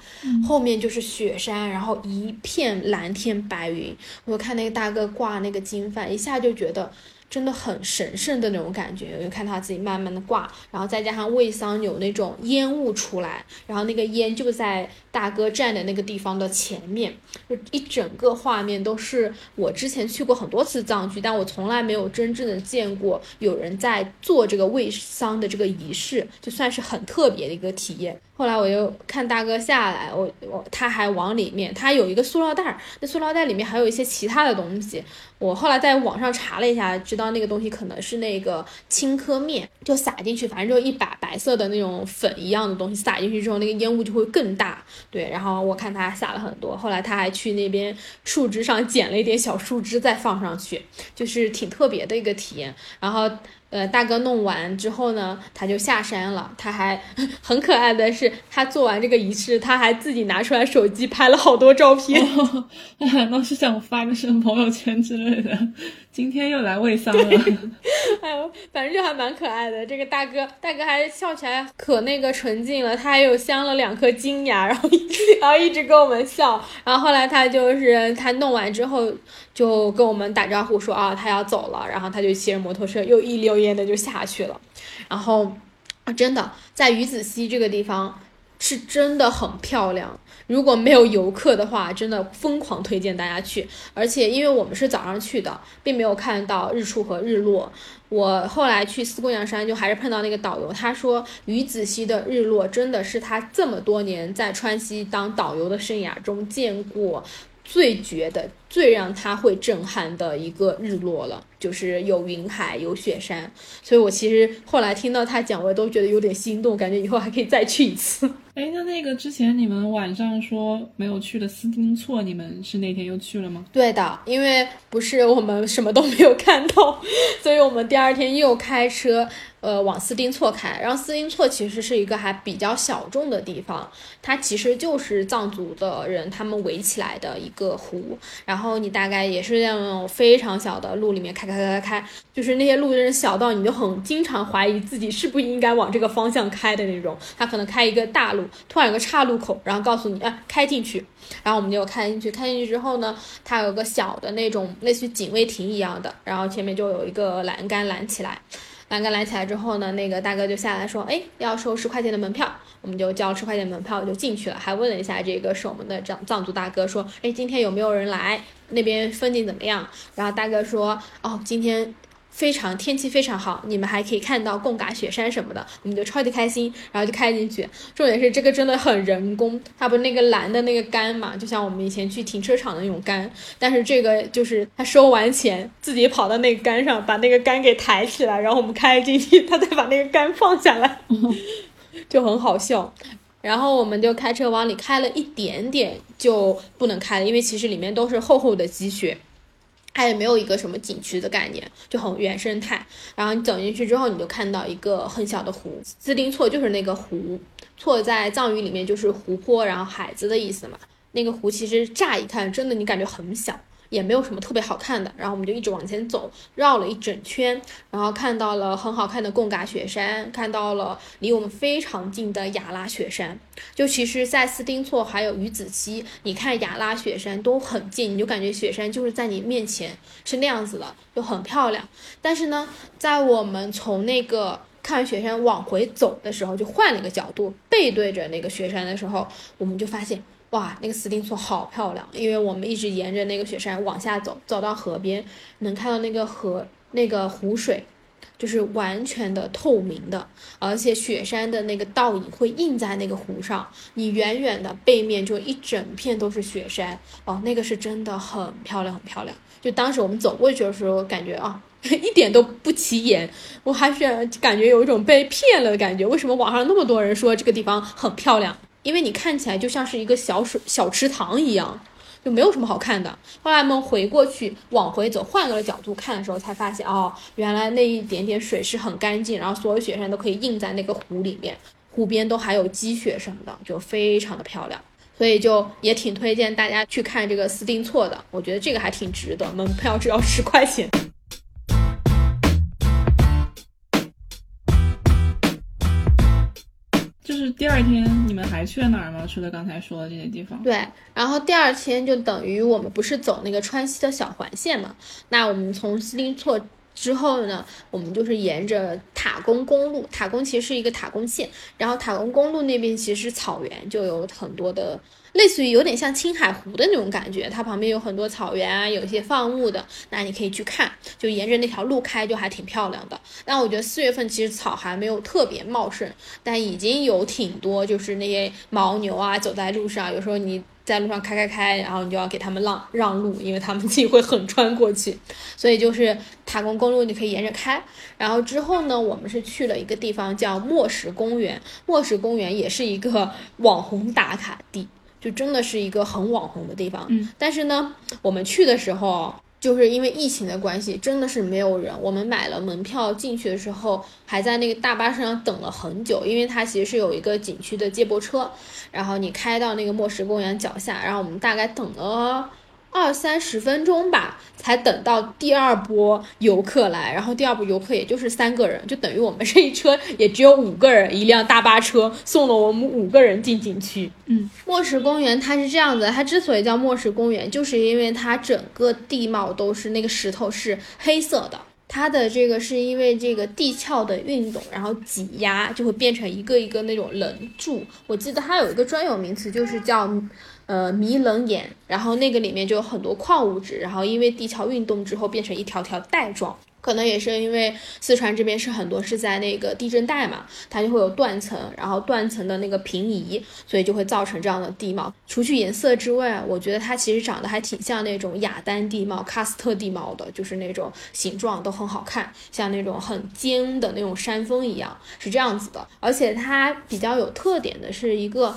后面就是雪山，然后一片蓝天白云，我看那个大哥挂那个经幡，一下就觉得真的很神圣的那种感觉，就看他自己慢慢的挂，然后再加上魏桑有那种烟雾出来，然后那个烟就在大哥站的那个地方的前面，就一整个画面都是我之前去过很多次藏区，但我从来没有真正的见过有人在做这个魏桑的这个仪式，就算是很特别的一个体验。后来我又看大哥下来，我我他还往里面，他有一个塑料袋儿，那塑料袋里面还有一些其他的东西。我后来在网上查了一下，知道那个东西可能是那个青稞面，就撒进去，反正就一把白色的那种粉一样的东西，撒进去之后，那个烟雾就会更大。对，然后我看他撒了很多，后来他还去那边树枝上捡了一点小树枝再放上去，就是挺特别的一个体验。然后。呃，大哥弄完之后呢，他就下山了。他还 很可爱的是，他做完这个仪式，他还自己拿出来手机拍了好多照片。他难道是想发个什么朋友圈之类的？今天又来喂桑了。哎呦，反正就还蛮可爱的。这个大哥，大哥还笑起来可那个纯净了。他还有镶了两颗金牙，然后一直然后一直跟我们笑。然后后来他就是他弄完之后，就跟我们打招呼说啊，他要走了。然后他就骑着摩托车又一溜烟的就下去了。然后，真的在鱼子溪这个地方是真的很漂亮。如果没有游客的话，真的疯狂推荐大家去。而且因为我们是早上去的，并没有看到日出和日落。我后来去四姑娘山，就还是碰到那个导游，他说鱼子溪的日落真的是他这么多年在川西当导游的生涯中见过最绝的、最让他会震撼的一个日落了。就是有云海，有雪山，所以我其实后来听到他讲，我都觉得有点心动，感觉以后还可以再去一次。哎，那那个之前你们晚上说没有去的斯丁措，你们是那天又去了吗？对的，因为不是我们什么都没有看到，所以我们第二天又开车，呃，往斯丁措开。然后斯丁措其实是一个还比较小众的地方，它其实就是藏族的人他们围起来的一个湖，然后你大概也是在那种非常小的路里面开开开开开，就是那些路真是小到你就很经常怀疑自己是不是应该往这个方向开的那种。他可能开一个大路，突然有个岔路口，然后告诉你，啊，开进去。然后我们就开进去，开进去之后呢，它有个小的那种类似于警卫亭一样的，然后前面就有一个栏杆拦起来。栏杆拦起来之后呢，那个大哥就下来说，哎，要收十块钱的门票，我们就交十块钱门票就进去了，还问了一下这个守门的藏藏族大哥，说，哎，今天有没有人来？那边风景怎么样？然后大哥说，哦，今天。非常天气非常好，你们还可以看到贡嘎雪山什么的，我们就超级开心，然后就开进去。重点是这个真的很人工，它不是那个蓝的那个杆嘛，就像我们以前去停车场的那种杆，但是这个就是他收完钱自己跑到那个杆上，把那个杆给抬起来，然后我们开进去，他再把那个杆放下来，就很好笑。然后我们就开车往里开了一点点，就不能开了，因为其实里面都是厚厚的积雪。它也没有一个什么景区的概念，就很原生态。然后你走进去之后，你就看到一个很小的湖，斯丁措就是那个湖，措在藏语里面就是湖泊，然后海子的意思嘛。那个湖其实乍一看，真的你感觉很小。也没有什么特别好看的，然后我们就一直往前走，绕了一整圈，然后看到了很好看的贡嘎雪山，看到了离我们非常近的雅拉雪山。就其实，在斯丁措还有鱼子溪，你看雅拉雪山都很近，你就感觉雪山就是在你面前，是那样子的，就很漂亮。但是呢，在我们从那个看雪山往回走的时候，就换了一个角度，背对着那个雪山的时候，我们就发现。哇，那个斯丁错好漂亮！因为我们一直沿着那个雪山往下走，走到河边，能看到那个河那个湖水，就是完全的透明的，而且雪山的那个倒影会映在那个湖上，你远远的背面就一整片都是雪山哦，那个是真的很漂亮，很漂亮。就当时我们走过去的时候，感觉啊，一点都不起眼，我还是感觉有一种被骗了的感觉。为什么网上那么多人说这个地方很漂亮？因为你看起来就像是一个小水小池塘一样，就没有什么好看的。后来我们回过去往回走，换个角度看的时候，才发现哦，原来那一点点水是很干净，然后所有雪山都可以映在那个湖里面，湖边都还有积雪什么的，就非常的漂亮。所以就也挺推荐大家去看这个斯丁措的，我觉得这个还挺值得，门票只要十块钱。是第二天你们还去了哪儿吗？除了刚才说的这些地方？对，然后第二天就等于我们不是走那个川西的小环线嘛？那我们从斯林措之后呢，我们就是沿着塔公公路，塔公其实是一个塔公线，然后塔公公路那边其实草原，就有很多的。类似于有点像青海湖的那种感觉，它旁边有很多草原啊，有一些放牧的，那你可以去看，就沿着那条路开，就还挺漂亮的。但我觉得四月份其实草还没有特别茂盛，但已经有挺多，就是那些牦牛啊走在路上，有时候你在路上开开开，然后你就要给他们让让路，因为他们自己会横穿过去。所以就是塔公公路你可以沿着开，然后之后呢，我们是去了一个地方叫墨石公园，墨石公园也是一个网红打卡地。就真的是一个很网红的地方，嗯，但是呢，我们去的时候就是因为疫情的关系，真的是没有人。我们买了门票进去的时候，还在那个大巴车上等了很久，因为它其实是有一个景区的接驳车，然后你开到那个墨石公园脚下，然后我们大概等了。二三十分钟吧，才等到第二波游客来，然后第二波游客也就是三个人，就等于我们这一车也只有五个人，一辆大巴车送了我们五个人进景区。嗯，墨石公园它是这样子，它之所以叫墨石公园，就是因为它整个地貌都是那个石头是黑色的，它的这个是因为这个地壳的运动，然后挤压就会变成一个一个那种棱柱。我记得它有一个专有名词，就是叫。呃，迷棱岩，然后那个里面就有很多矿物质，然后因为地壳运动之后变成一条条带状，可能也是因为四川这边是很多是在那个地震带嘛，它就会有断层，然后断层的那个平移，所以就会造成这样的地貌。除去颜色之外，我觉得它其实长得还挺像那种雅丹地貌、喀斯特地貌的，就是那种形状都很好看，像那种很尖的那种山峰一样，是这样子的。而且它比较有特点的是一个。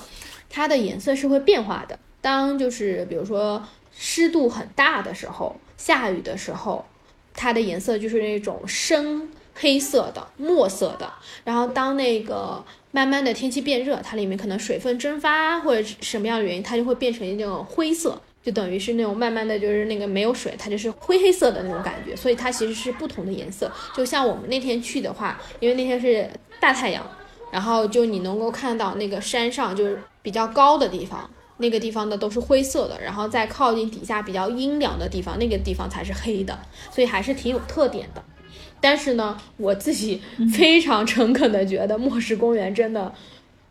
它的颜色是会变化的。当就是比如说湿度很大的时候，下雨的时候，它的颜色就是那种深黑色的、墨色的。然后当那个慢慢的天气变热，它里面可能水分蒸发或者什么样的原因，它就会变成那种灰色，就等于是那种慢慢的就是那个没有水，它就是灰黑色的那种感觉。所以它其实是不同的颜色。就像我们那天去的话，因为那天是大太阳。然后就你能够看到那个山上就是比较高的地方，那个地方的都是灰色的，然后在靠近底下比较阴凉的地方，那个地方才是黑的，所以还是挺有特点的。但是呢，我自己非常诚恳的觉得墨石公园真的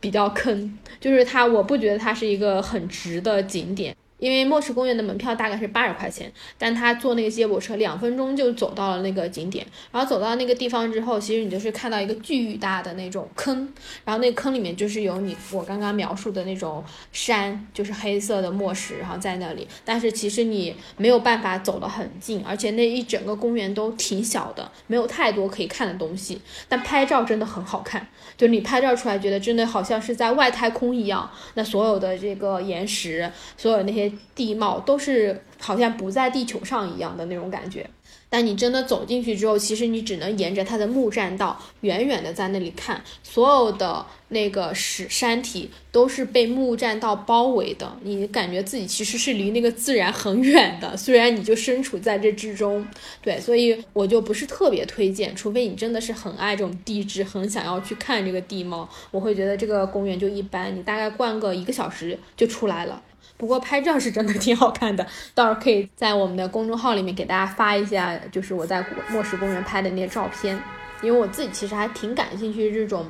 比较坑，就是它，我不觉得它是一个很值的景点。因为墨石公园的门票大概是八十块钱，但他坐那个接驳车两分钟就走到了那个景点，然后走到那个地方之后，其实你就是看到一个巨大的那种坑，然后那坑里面就是有你我刚刚描述的那种山，就是黑色的墨石，然后在那里，但是其实你没有办法走得很近，而且那一整个公园都挺小的，没有太多可以看的东西，但拍照真的很好看，就你拍照出来觉得真的好像是在外太空一样，那所有的这个岩石，所有那些地貌都是好像不在地球上一样的那种感觉，但你真的走进去之后，其实你只能沿着它的木栈道远远的在那里看，所有的那个石山体都是被木栈道包围的，你感觉自己其实是离那个自然很远的，虽然你就身处在这之中，对，所以我就不是特别推荐，除非你真的是很爱这种地质，很想要去看这个地貌，我会觉得这个公园就一般，你大概逛个一个小时就出来了。不过拍照是真的挺好看的，到时候可以在我们的公众号里面给大家发一下，就是我在墨石公园拍的那些照片。因为我自己其实还挺感兴趣这种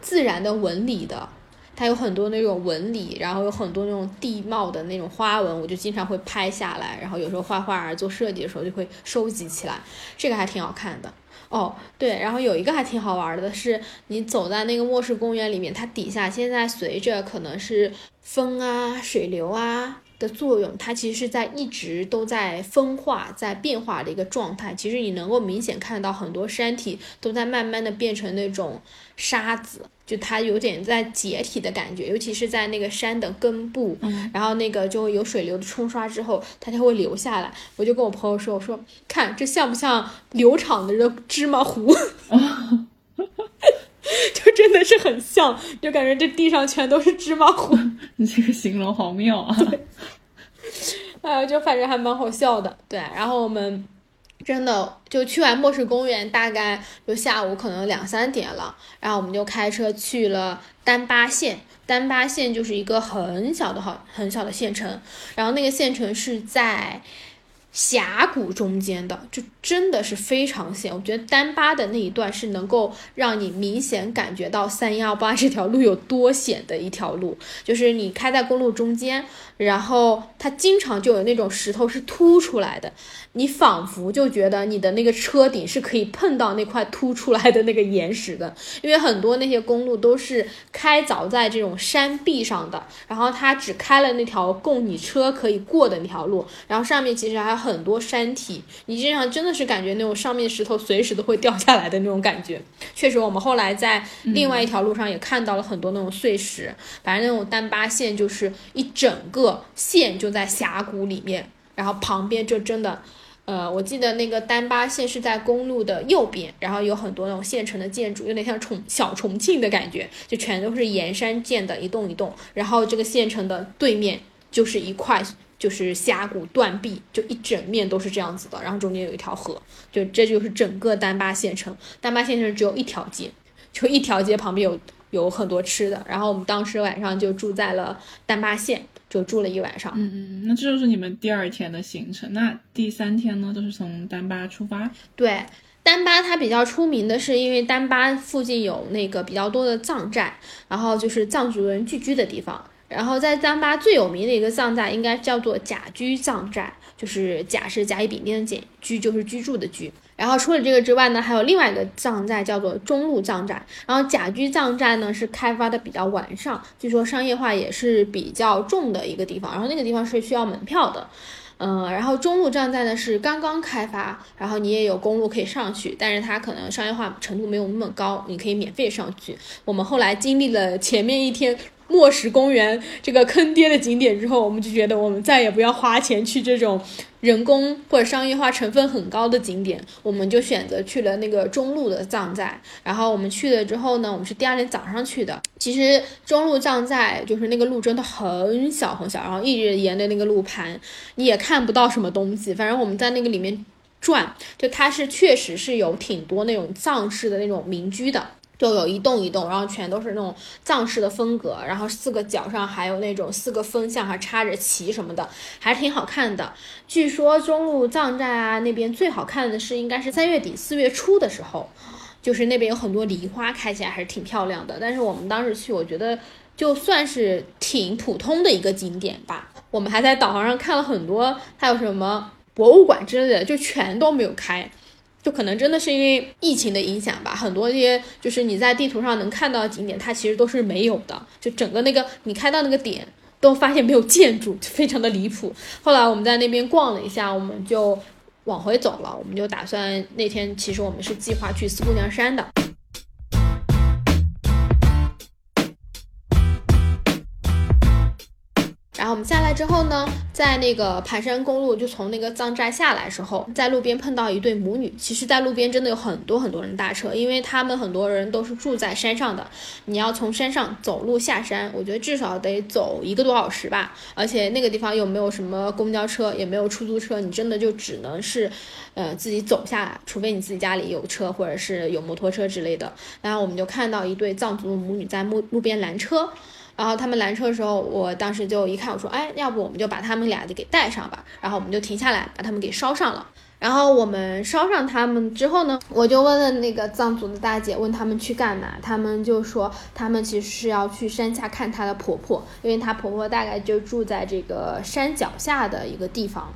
自然的纹理的，它有很多那种纹理，然后有很多那种地貌的那种花纹，我就经常会拍下来，然后有时候画画做设计的时候就会收集起来，这个还挺好看的。哦，对，然后有一个还挺好玩的是，你走在那个末世公园里面，它底下现在随着可能是风啊、水流啊的作用，它其实是在一直都在分化、在变化的一个状态。其实你能够明显看到很多山体都在慢慢的变成那种沙子。就它有点在解体的感觉，尤其是在那个山的根部，然后那个就有水流的冲刷之后，它就会流下来。我就跟我朋友说：“我说看这像不像流场的这芝麻糊？就真的是很像，就感觉这地上全都是芝麻糊。你这个形容好妙啊！哎呀，就反正还蛮好笑的。对，然后我们。真的就去完墨石公园，大概就下午可能两三点了，然后我们就开车去了丹巴县。丹巴县就是一个很小的好很小的县城，然后那个县城是在峡谷中间的，就真的是非常险。我觉得丹巴的那一段是能够让你明显感觉到三幺八这条路有多险的一条路，就是你开在公路中间，然后它经常就有那种石头是凸出来的，你仿佛就觉得你的那个车顶是可以碰到那块凸出来的那个岩石的，因为很多那些公路都是开凿在这种山壁上的，然后它只开了那条供你车可以过的那条路，然后上面其实还有很多山体，你经常真的是感觉那种上面石头随时都会掉下来的那种感觉。确实，我们后来在另外一条路上也看到了很多那种碎石，反正那种丹巴线就是一整个线就在峡谷里面，然后旁边就真的。呃，我记得那个丹巴县是在公路的右边，然后有很多那种县城的建筑，有点像重小重庆的感觉，就全都是沿山建的，一栋一栋。然后这个县城的对面就是一块就是峡谷断壁，就一整面都是这样子的，然后中间有一条河，就这就是整个丹巴县城。丹巴县城只有一条街，就一条街旁边有有很多吃的。然后我们当时晚上就住在了丹巴县，就住了一晚上。嗯嗯，那这就是你们第二天的行程。那第三天呢，就是从丹巴出发。对，丹巴它比较出名的是，因为丹巴附近有那个比较多的藏寨，然后就是藏族人聚居的地方。然后在丹巴最有名的一个藏寨应该叫做甲居藏寨，就是甲是甲乙丙丁的甲，居就是居住的居。然后除了这个之外呢，还有另外一个藏寨叫做中路藏寨。然后甲居藏寨呢是开发的比较完善，据说商业化也是比较重的一个地方。然后那个地方是需要门票的。嗯，然后中路藏寨呢是刚刚开发，然后你也有公路可以上去，但是它可能商业化程度没有那么高，你可以免费上去。我们后来经历了前面一天墨石公园这个坑爹的景点之后，我们就觉得我们再也不要花钱去这种人工或者商业化成分很高的景点，我们就选择去了那个中路的藏寨。然后我们去了之后呢，我们是第二天早上去的。其实中路藏寨就是那个路真的很小很小，然后一直沿着那个路盘，你也看不到什么东西。反正我们在那个里面转，就它是确实是有挺多那种藏式的那种民居的。就有一栋一栋，然后全都是那种藏式的风格，然后四个角上还有那种四个风向，还插着旗什么的，还是挺好看的。据说中路藏寨啊那边最好看的是应该是三月底四月初的时候，就是那边有很多梨花开起来还是挺漂亮的。但是我们当时去，我觉得就算是挺普通的一个景点吧。我们还在导航上看了很多，还有什么博物馆之类的，就全都没有开。就可能真的是因为疫情的影响吧，很多这些就是你在地图上能看到的景点，它其实都是没有的。就整个那个你开到那个点，都发现没有建筑，非常的离谱。后来我们在那边逛了一下，我们就往回走了。我们就打算那天其实我们是计划去四姑娘山的。下来之后呢，在那个盘山公路，就从那个藏寨下来时候，在路边碰到一对母女。其实，在路边真的有很多很多人搭车，因为他们很多人都是住在山上的。你要从山上走路下山，我觉得至少得走一个多小时吧。而且那个地方又没有什么公交车，也没有出租车，你真的就只能是，呃，自己走下来，除非你自己家里有车或者是有摩托车之类的。然后我们就看到一对藏族母女在路路边拦车。然后他们拦车的时候，我当时就一看，我说，哎，要不我们就把他们俩就给带上吧。然后我们就停下来，把他们给捎上了。然后我们捎上他们之后呢，我就问了那个藏族的大姐，问他们去干嘛，他们就说他们其实是要去山下看她的婆婆，因为她婆婆大概就住在这个山脚下的一个地方。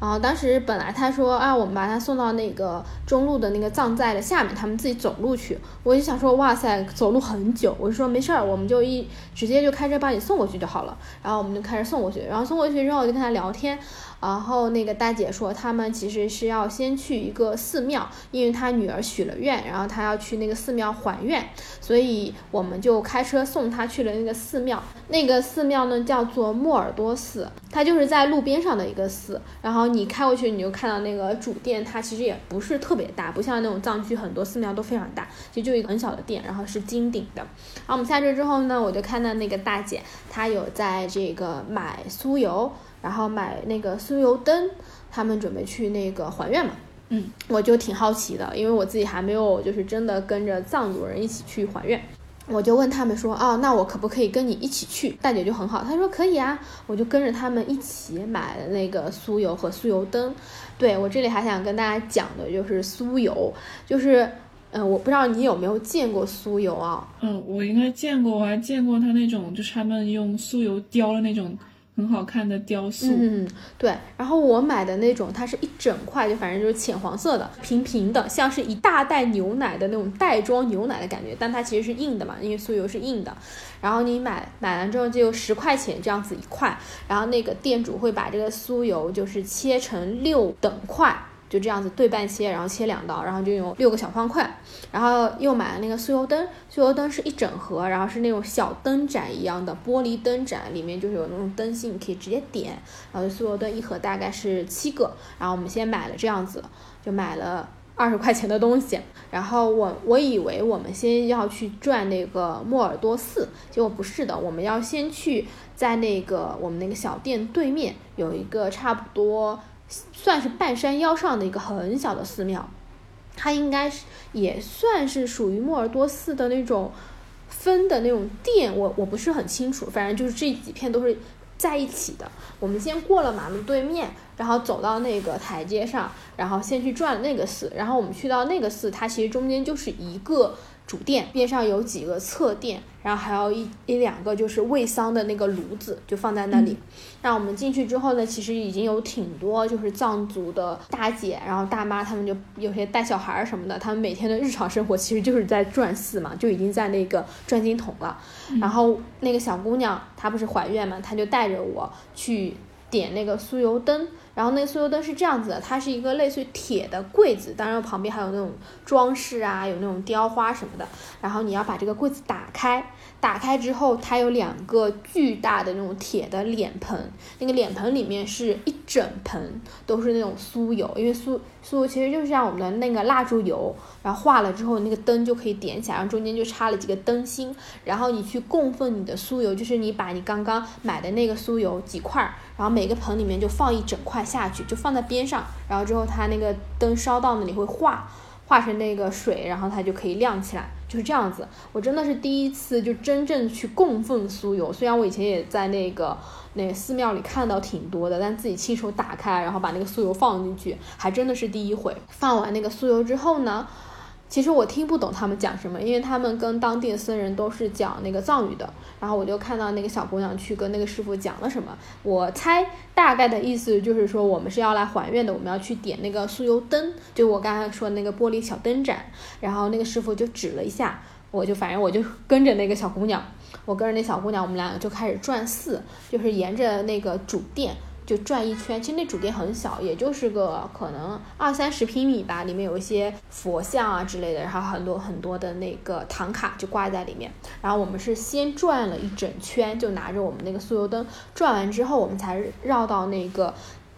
然后当时本来他说啊，我们把他送到那个中路的那个藏寨的下面，他们自己走路去。我就想说，哇塞，走路很久。我就说没事儿，我们就一直接就开车把你送过去就好了。然后我们就开始送过去，然后送过去之后就跟他聊天。然后那个大姐说，他们其实是要先去一个寺庙，因为她女儿许了愿，然后她要去那个寺庙还愿，所以我们就开车送她去了那个寺庙。那个寺庙呢叫做莫尔多寺，它就是在路边上的一个寺。然后你开过去，你就看到那个主殿，它其实也不是特别大，不像那种藏区很多寺庙都非常大，其实就一个很小的殿，然后是金顶的。然后我们下车之后呢，我就看到那个大姐，她有在这个买酥油。然后买那个酥油灯，他们准备去那个还愿嘛。嗯，我就挺好奇的，因为我自己还没有就是真的跟着藏族人一起去还愿。我就问他们说，哦，那我可不可以跟你一起去？大姐就很好，她说可以啊，我就跟着他们一起买了那个酥油和酥油灯。对我这里还想跟大家讲的就是酥油，就是，嗯、我不知道你有没有见过酥油啊？嗯，我应该见过，我还见过他那种，就是他们用酥油雕的那种很好看的雕塑。嗯，对。然后我买的那种，它是一整块，就反正就是浅黄色的，平平的，像是一大袋牛奶的那种袋装牛奶的感觉，但它其实是硬的嘛，因为酥油是硬的。然后你买买完之后就十块钱这样子一块，然后那个店主会把这个酥油就是切成六等块。就这样子对半切，然后切两刀，然后就用六个小方块，然后又买了那个酥油灯，酥油灯是一整盒，然后是那种小灯盏一样的玻璃灯盏，里面就是有那种灯芯，你可以直接点。然后酥油灯一盒大概是七个，然后我们先买了这样子，就买了二十块钱的东西。然后我我以为我们先要去转那个莫尔多寺，结果不是的，我们要先去在那个我们那个小店对面有一个差不多算是半山腰上的一个很小的寺庙。它应该是也算是属于莫尔多寺的那种分的那种店，我我不是很清楚，反正就是这几片都是在一起的。我们先过了马路对面，然后走到那个台阶上，然后先去转那个寺，然后我们去到那个寺，它其实中间就是一个主殿，边上有几个侧殿，然后还有一一两个就是煨桑的那个炉子，就放在那里。那我们进去之后呢，其实已经有挺多就是藏族的大姐，然后大妈，她们就有些带小孩儿什么的，她们每天的日常生活其实就是在转寺嘛，就已经在那个转经筒了。然后那个小姑娘她不是怀孕嘛，她就带着我去点那个酥油灯。然后那个酥油灯是这样子的，它是一个类似于铁的柜子，当然旁边还有那种装饰啊，有那种雕花什么的。然后你要把这个柜子打开，打开之后它有两个巨大的那种铁的脸盆，那个脸盆里面是一整盆都是那种酥油，因为酥酥油其实就是像我们的那个蜡烛油，然后化了之后那个灯就可以点起来，然后中间就插了几个灯芯，然后你去供奉你的酥油，就是你把你刚刚买的那个酥油几块，然后每个盆里面就放一整块下去，就放在边上，然后之后它那个灯烧到那里会化。化成那个水，然后它就可以亮起来，就是这样子。我真的是第一次就真正去供奉酥油，虽然我以前也在那个那寺庙里看到挺多的，但自己亲手打开，然后把那个酥油放进去，还真的是第一回。放完那个酥油之后呢，其实我听不懂他们讲什么，因为他们跟当地的僧人都是讲那个藏语的。然后我就看到那个小姑娘去跟那个师傅讲了什么，我猜大概的意思就是说我们是要来还愿的，我们要去点那个酥油灯，就我刚才说那个玻璃小灯盏。然后那个师傅就指了一下，我就反正我就跟着那个小姑娘，我跟着那小姑娘，我们两个就开始转寺，就是沿着那个主殿。就转一圈，其实那主殿很小，也就是个可能二三十平米吧，里面有一些佛像啊之类的，然后很多很多的那个唐卡就挂在里面。然后我们是先转了一整圈，就拿着我们那个酥油灯，转完之后我们才绕到那个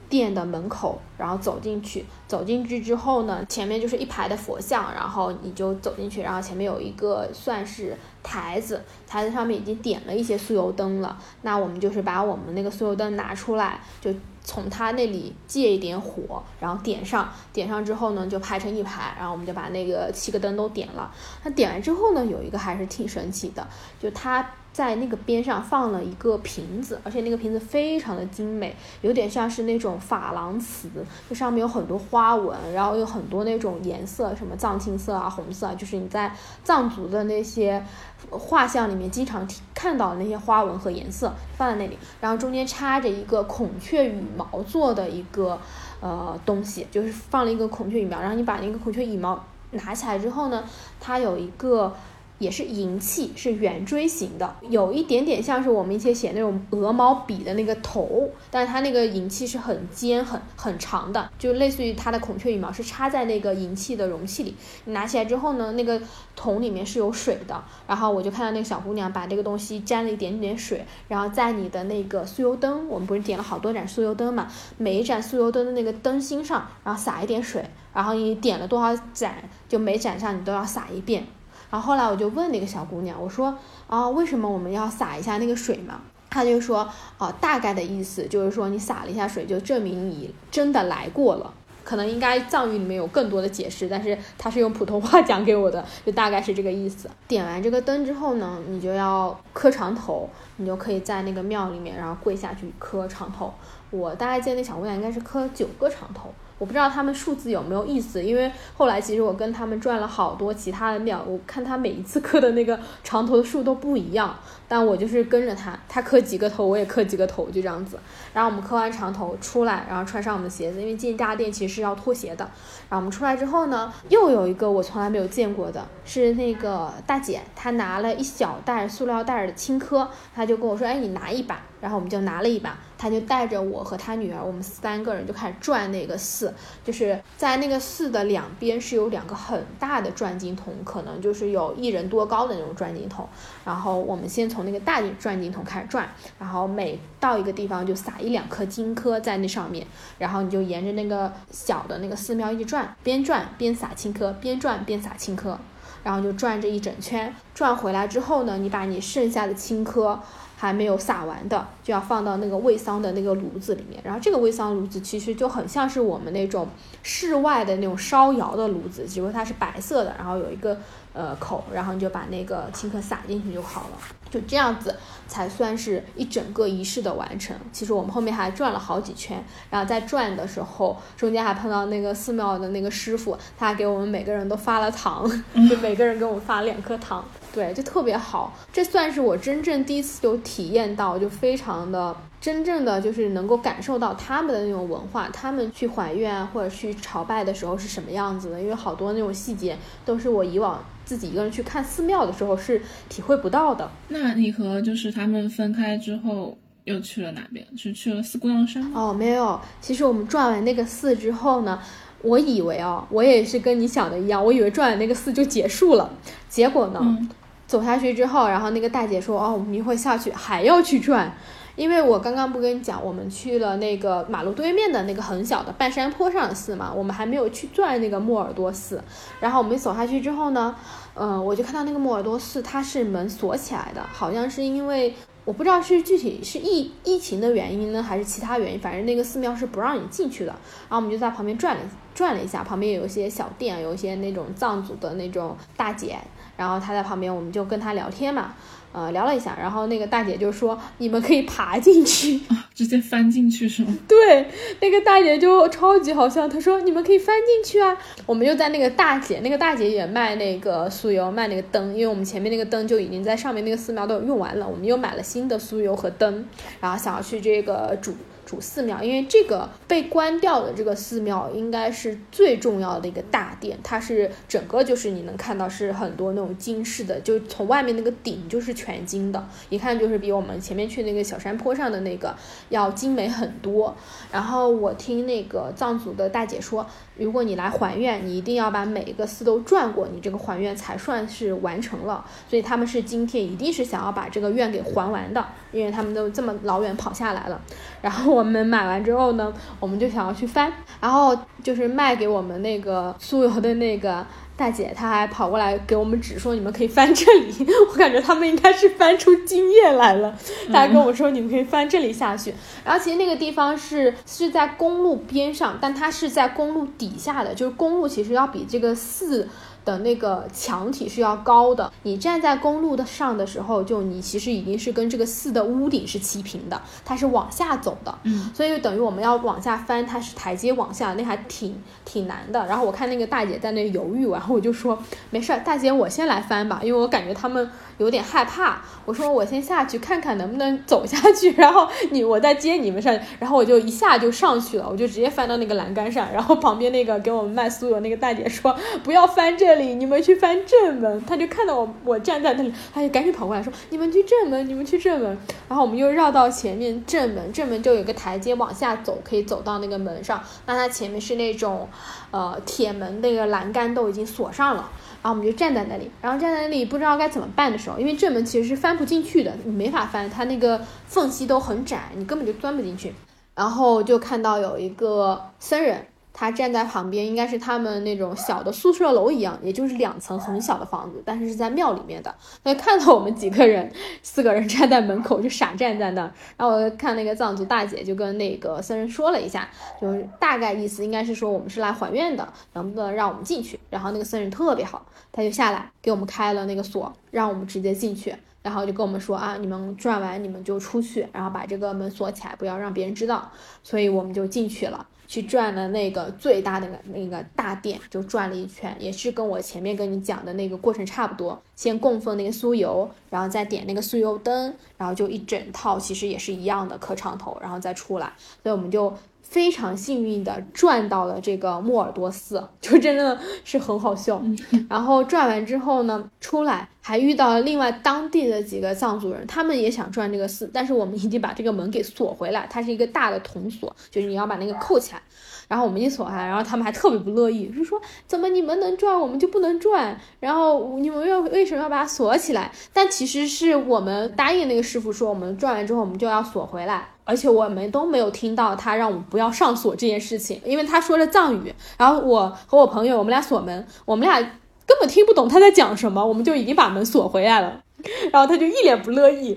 店的门口，然后走进去。走进去之后呢，前面就是一排的佛像，然后你就走进去，然后前面有一个算是台子，台子上面已经点了一些酥油灯了。那我们就是把我们那个酥油灯拿出来，就从他那里借一点火，然后点上，点上之后呢，就排成一排，然后我们就把那个七个灯都点了。那点完之后呢，有一个还是挺神奇的，就它在那个边上放了一个瓶子，而且那个瓶子非常的精美，有点像是那种珐琅瓷，就上面有很多花纹，然后有很多那种颜色，什么藏青色啊、红色啊，就是你在藏族的那些画像里面经常看到的那些花纹和颜色放在那里，然后中间插着一个孔雀羽毛做的一个呃东西，就是放了一个孔雀羽毛，然后你把那个孔雀羽毛拿起来之后呢，它有一个。也是银器，是圆锥形的，有一点点像是我们以前写那种鹅毛笔的那个头，但是它那个银器是很尖、很很长的，就类似于它的孔雀羽毛是插在那个银器的容器里。你拿起来之后呢，那个桶里面是有水的，然后我就看到那个小姑娘把这个东西沾了一点点水，然后在你的那个酥油灯，我们不是点了好多盏酥油灯嘛，每一盏酥油灯的那个灯芯上，然后撒一点水，然后你点了多少盏，就每盏上你都要撒一遍。然后后来我就问那个小姑娘，我说啊，为什么我们要撒一下那个水嘛？她就说，哦、大概的意思就是说，你撒了一下水，就证明你真的来过了。可能应该藏语里面有更多的解释，但是他是用普通话讲给我的，就大概是这个意思。点完这个灯之后呢，你就要磕长头，你就可以在那个庙里面，然后跪下去磕长头。我大概见那小姑娘应该是磕九个长头。我不知道他们数字有没有意思，因为后来其实我跟他们转了好多其他的庙，我看他每一次磕的那个长头的数都不一样，但我就是跟着他，他磕几个头我也磕几个头，就这样子。然后我们磕完长头出来，然后穿上我们的鞋子，因为进大殿其实是要脱鞋的。然后我们出来之后呢，又有一个我从来没有见过的，是那个大姐，她拿了一小袋塑料袋的青稞，她就跟我说：“哎，你拿一把。”然后我们就拿了一把，他就带着我和他女儿，我们三个人就开始转那个寺，就是在那个寺的两边是有两个很大的转经筒，可能就是有一人多高的那种转经筒。然后我们先从那个大转经筒开始转，然后每到一个地方就撒一两颗金颗在那上面，然后你就沿着那个小的那个寺庙一直转，边转边撒青稞，边转边撒青稞，然后就转这一整圈。转回来之后呢，你把你剩下的青稞还没有撒完的，就要放到那个煨桑的那个炉子里面。然后这个煨桑炉子其实就很像是我们那种室外的那种烧窑的炉子，只不过它是白色的，然后有一个呃口，然后你就把那个青稞撒进去就好了。就这样子才算是一整个仪式的完成。其实我们后面还转了好几圈，然后在转的时候，中间还碰到那个寺庙的那个师傅，他给我们每个人都发了糖，就每个人给我们发两颗糖，对，就特别好。这算是我真正第一次有体验到，就非常的真正的就是能够感受到他们的那种文化，他们去还愿啊或者去朝拜的时候是什么样子的，因为好多那种细节都是我以往自己一个人去看寺庙的时候是体会不到的。那你和就是他们分开之后又去了哪边？是去了四姑娘山吗？哦，没有。其实我们转完那个寺之后呢，我以为哦，我也是跟你想的一样，我以为转完那个寺就结束了。结果呢，嗯走下去之后，然后那个大姐说：“哦，我们一会下去还要去转。”因为我刚刚不跟你讲，我们去了那个马路对面的那个很小的半山坡上的寺嘛，我们还没有去转那个莫尔多寺。然后我们走下去之后呢，嗯、我就看到那个莫尔多寺它是门锁起来的，好像是因为我不知道是具体是疫疫情的原因呢，还是其他原因，反正那个寺庙是不让你进去的。然后我们就在旁边转了转了一下，旁边有一些小店，有一些那种藏族的那种大姐，然后他在旁边，我们就跟他聊天嘛，呃，聊了一下，然后那个大姐就说你们可以爬进去，直接翻进去是吗？对，那个大姐就超级好笑，她说你们可以翻进去啊。我们就在那个大姐，那个大姐也卖那个酥油，卖那个灯，因为我们前面那个灯就已经在上面那个寺庙都用完了，我们又买了新的酥油和灯，然后想要去这个主。主寺庙，因为这个被关掉的这个寺庙应该是最重要的一个大殿，它是整个就是你能看到是很多那种金饰的，就从外面那个顶就是全金的，一看就是比我们前面去那个小山坡上的那个要精美很多。然后我听那个藏族的大姐说，如果你来还愿，你一定要把每一个寺都转过，你这个还愿才算是完成了。所以他们是今天一定是想要把这个愿给还完的，因为他们都这么老远跑下来了。然后我们买完之后呢，我们就想要去翻，然后就是卖给我们那个酥油的那个。大姐，她还跑过来给我们指说：“你们可以翻这里。”我感觉他们应该是翻出经验来了。她还跟我说：“你们可以翻这里下去。”然后其实那个地方是是在公路边上，但它是在公路底下的，就是公路其实要比这个寺。的那个墙体是要高的，你站在公路的上的时候，就你其实已经是跟这个寺的屋顶是齐平的，它是往下走的，嗯，所以等于我们要往下翻，它是台阶往下，那还挺挺难的。然后我看那个大姐在那犹豫，然后我就说没事儿，大姐我先来翻吧，因为我感觉他们有点害怕。我说我先下去看看能不能走下去，然后你我再接你们上去。然后我就一下就上去了，我就直接翻到那个栏杆上。然后旁边那个给我们卖酥油那个大姐说不要翻这你们去翻正门。他就看到我我站在那里，他就赶紧跑过来说你们去正门，你们去正门。然后我们又绕到前面正门，正门就有个台阶往下走，可以走到那个门上。那它前面是那种呃铁门，那个栏杆都已经锁上了。然后我们就站在那里，然后站在那里不知道该怎么办的时候，因为正门其实是翻不进去的，你没法翻，它那个缝隙都很窄，你根本就钻不进去。然后就看到有一个僧人，他站在旁边，应该是他们那种小的宿舍楼一样，也就是两层很小的房子，但是是在庙里面的。他就看到我们几个人，四个人站在门口就傻站在那儿。然后我看那个藏族大姐就跟那个僧人说了一下，就是大概意思应该是说我们是来还愿的，能不能让我们进去？然后那个僧人特别好，他就下来给我们开了那个锁，让我们直接进去。然后就跟我们说啊，你们转完你们就出去，然后把这个门锁起来，不要让别人知道。所以我们就进去了，去转了那个最大的那个大殿，就转了一圈，也是跟我前面跟你讲的那个过程差不多。先供奉那个酥油，然后再点那个酥油灯，然后就一整套，其实也是一样的磕长头，然后再出来。所以我们就非常幸运的转到了这个莫尔多寺，就真的是很好笑。然后转完之后呢，出来还遇到了另外当地的几个藏族人，他们也想转这个寺，但是我们已经把这个门给锁回来，它是一个大的铜锁，就是你要把那个扣起来。然后我们一锁哈，然后他们还特别不乐意，就说怎么你们能转，我们就不能转？然后你们又为什么要把它锁起来？但其实是我们答应那个师傅说，我们转完之后我们就要锁回来，而且我们都没有听到他让我们不要上锁这件事情，因为他说了藏语，然后我和我朋友我们俩锁门，我们俩根本听不懂他在讲什么，我们就已经把门锁回来了。然后他就一脸不乐意，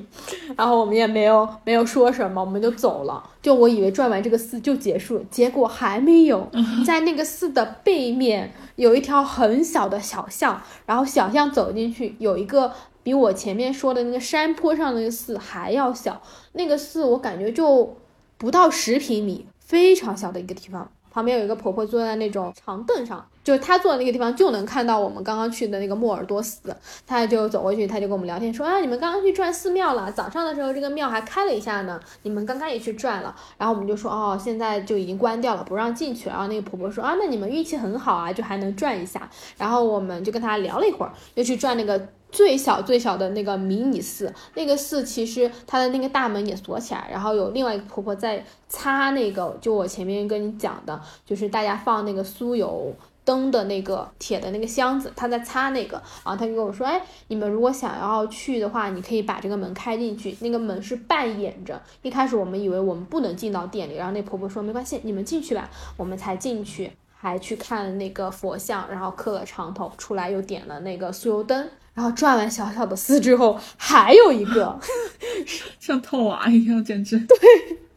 然后我们也没有没有说什么，我们就走了。就我以为转完这个寺就结束，结果还没有，在那个寺的背面有一条很小的小巷，然后小巷走进去有一个比我前面说的那个山坡上的那个寺还要小，那个寺我感觉就不到十平米，非常小的一个地方。旁边有一个婆婆坐在那种长凳上，就是她坐的那个地方就能看到我们刚刚去的那个莫尔多寺。她就走过去，她就跟我们聊天说啊，你们刚刚去转寺庙了，早上的时候这个庙还开了一下呢，你们刚刚也去转了。然后我们就说哦，现在就已经关掉了，不让进去。然后那个婆婆说啊，那你们运气很好啊，就还能转一下。然后我们就跟她聊了一会儿，就去转那个。最小最小的那个迷你寺，那个寺其实它的那个大门也锁起来，然后有另外一个婆婆在擦那个，就我前面跟你讲的，就是大家放那个酥油灯的那个铁的那个箱子，他在擦那个，然后他就跟我说，哎，你们如果想要去的话，你可以把这个门开进去，那个门是半掩着。一开始我们以为我们不能进到店里，然后那婆婆说没关系，你们进去吧，我们才进去，还去看那个佛像，然后磕了长头，出来又点了那个酥油灯。然后转完小小的寺之后，还有一个，像套娃一样，简直。对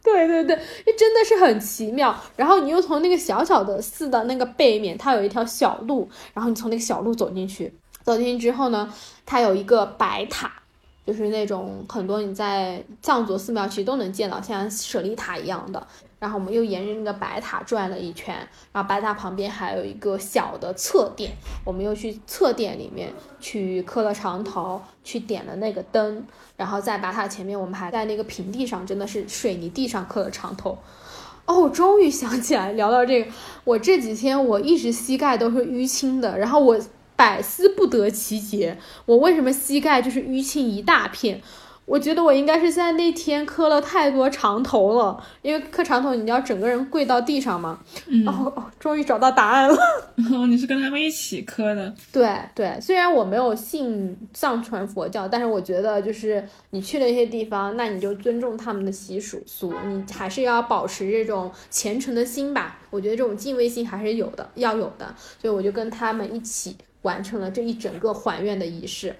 对对对，这真的是很奇妙。然后你又从那个小小的寺的那个背面，它有一条小路，然后你从那个小路走进去，走进去之后呢，它有一个白塔，就是那种很多你在藏族寺庙其实都能见到，像舍利塔一样的。然后我们又沿着那个白塔转了一圈，然后白塔旁边还有一个小的侧殿，我们又去侧殿里面去磕了长头，去点了那个灯，然后在白塔前面，我们还在那个平地上，真的是水泥地上磕了长头。哦，终于想起来，聊到这个，我这几天我一直膝盖都是淤青的，然后我百思不得其解，我为什么膝盖就是淤青一大片？我觉得我应该是在那天磕了太多长头了，因为磕长头你要整个人跪到地上嘛。嗯，哦哦，终于找到答案了。哦，你是跟他们一起磕的？对对，虽然我没有信藏传佛教，但是我觉得就是你去了一些地方，那你就尊重他们的习俗俗，你还是要保持这种虔诚的心吧。我觉得这种敬畏心还是有的，要有的。所以我就跟他们一起完成了这一整个还愿的仪式。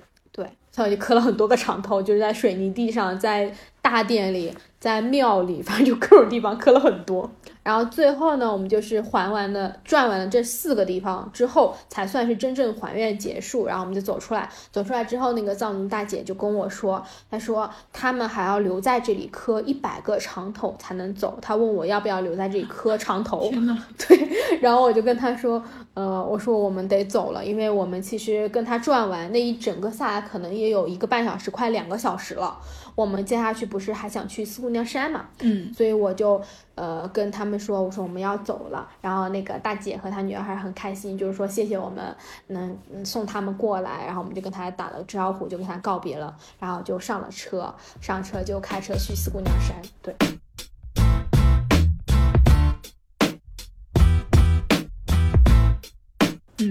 他，就磕了很多个长头，就是在水泥地上，在大殿里，在庙里，反正就各种地方磕了很多。然后最后呢，我们就是还完了、转完了这四个地方之后，才算是真正还愿结束。然后我们就走出来，走出来之后，那个藏族大姐就跟我说，她说他们还要留在这里磕一百个长头才能走。她问我要不要留在这里磕长头。对，然后我就跟她说，呃，我说我们得走了，因为我们其实跟她转完那一整个下来，可能也有一个半小时，快两个小时了。我们接下去不是还想去四姑娘山嘛？嗯，所以我就呃跟他们说，我说我们要走了。然后那个大姐和她女儿还很开心，就是说谢谢我们能嗯送他们过来。然后我们就跟她打了招呼，就跟她告别了，然后就上了车，上车就开车去四姑娘山。对。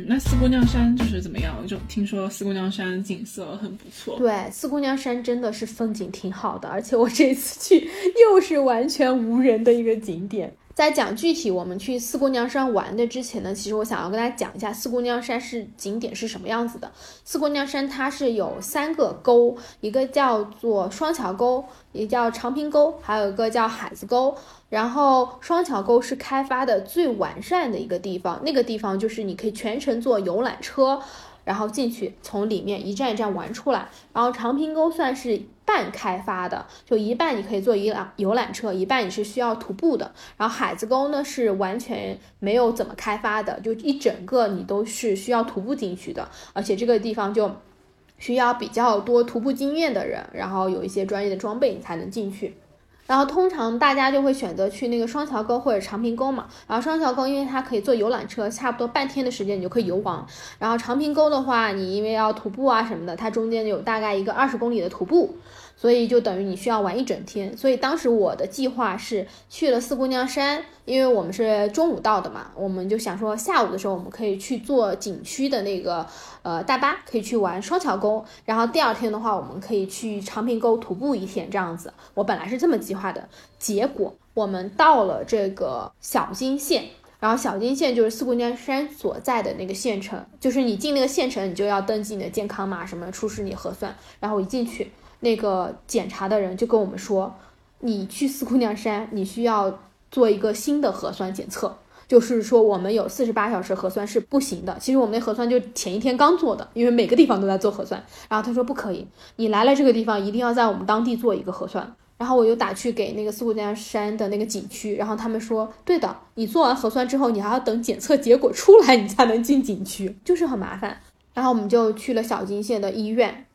那四姑娘山就是怎么样？就听说四姑娘山景色很不错。对，四姑娘山真的是风景挺好的，而且我这次去 又是完全无人的一个景点。在讲具体我们去四姑娘山玩的之前呢，其实我想要跟大家讲一下四姑娘山是景点是什么样子的。四姑娘山它是有三个沟，一个叫做双桥沟，也叫长坪沟，还有一个叫海子沟。然后双桥沟是开发的最完善的一个地方，那个地方就是你可以全程坐游览车。然后进去，从里面一站一站玩出来。然后长坪沟算是半开发的，就一半你可以坐游览游览车，一半你是需要徒步的。然后海子沟呢是完全没有怎么开发的，就一整个你都是需要徒步进去的，而且这个地方就需要比较多徒步经验的人，然后有一些专业的装备你才能进去。然后通常大家就会选择去那个双桥沟或者长坪沟嘛。然后双桥沟因为它可以坐游览车，差不多半天的时间你就可以游完。然后长坪沟的话，你因为要徒步啊什么的，它中间有大概一个二十公里的徒步，所以就等于你需要玩一整天。所以当时我的计划是去了四姑娘山，因为我们是中午到的嘛，我们就想说下午的时候我们可以去坐景区的那个呃大巴，可以去玩双桥沟。然后第二天的话，我们可以去长坪沟徒步一天这样子。我本来是这么计划的，结果我们到了这个小金县。然后小金县就是四姑娘山所在的那个县城，就是你进那个县城，你就要登记你的健康码什么，出示你核酸。然后我一进去，那个检查的人就跟我们说，你去四姑娘山，你需要做一个新的核酸检测，就是说我们有四十八小时核酸是不行的。其实我们那核酸就前一天刚做的，因为每个地方都在做核酸。然后他说不可以，你来了这个地方一定要在我们当地做一个核酸。然后我又打去给那个四姑娘山的那个景区，然后他们说，对的，你做完核酸之后，你还要等检测结果出来，你才能进景区，就是很麻烦。然后我们就去了小金县的医院，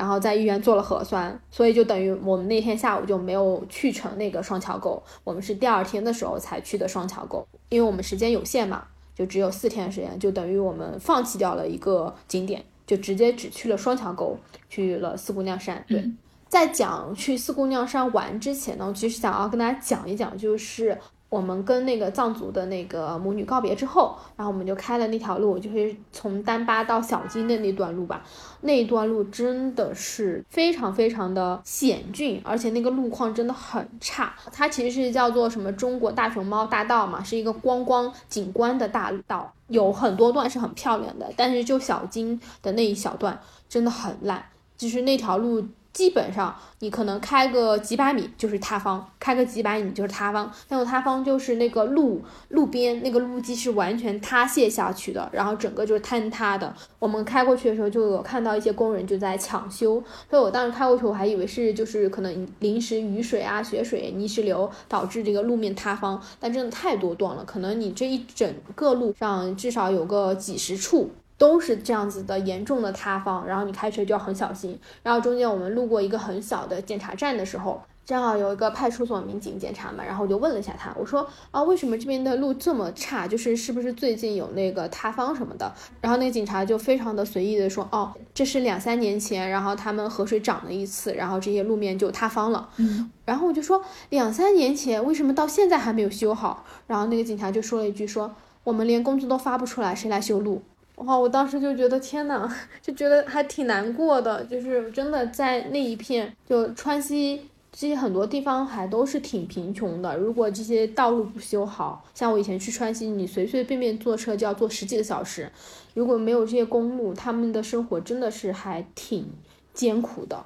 然后在医院做了核酸，所以就等于我们那天下午就没有去成那个双桥沟，我们是第二天的时候才去的双桥沟，因为我们时间有限嘛，就只有四天时间，就等于我们放弃掉了一个景点，就直接只去了双桥沟，去了四姑娘山，对。嗯在讲去四姑娘山玩之前呢，我其实想要跟大家讲一讲，就是我们跟那个藏族的那个母女告别之后，然后我们就开了那条路，就是从丹巴到小金的那段路吧。那一段路真的是非常非常的险峻，而且那个路况真的很差。它其实是叫做什么中国大熊猫大道嘛，是一个观光景观的大道，有很多段是很漂亮的，但是就小金的那一小段真的很烂，就是那条路。基本上你可能开个几百米就是塌方，开个几百米就是塌方。那种塌方就是那个路路边那个路基是完全塌陷下去的，然后整个就是坍塌的。我们开过去的时候就有看到一些工人就在抢修，所以我当时开过去我还以为是就是可能临时雨水啊、雪水、泥石流导致这个路面塌方，但真的太多段了，可能你这一整个路上至少有个几十处。都是这样子的严重的塌方，然后你开车就要很小心。然后中间我们路过一个很小的检查站的时候，正好有一个派出所民警检查嘛，然后我就问了一下他，我说啊，为什么这边的路这么差？就是是不是最近有那个塌方什么的？然后那个警察就非常的随意的说，哦，这是两三年前，然后他们河水涨了一次，然后这些路面就塌方了。嗯，然后我就说两三年前为什么到现在还没有修好？然后那个警察就说了一句说，我们连工资都发不出来，谁来修路？哇！我当时就觉得天呐，就觉得还挺难过的，就是真的在那一片，就川西这些很多地方还都是挺贫穷的。如果这些道路不修好，像我以前去川西，你随随便便坐车就要坐十几个小时。如果没有这些公路，他们的生活真的是还挺艰苦的。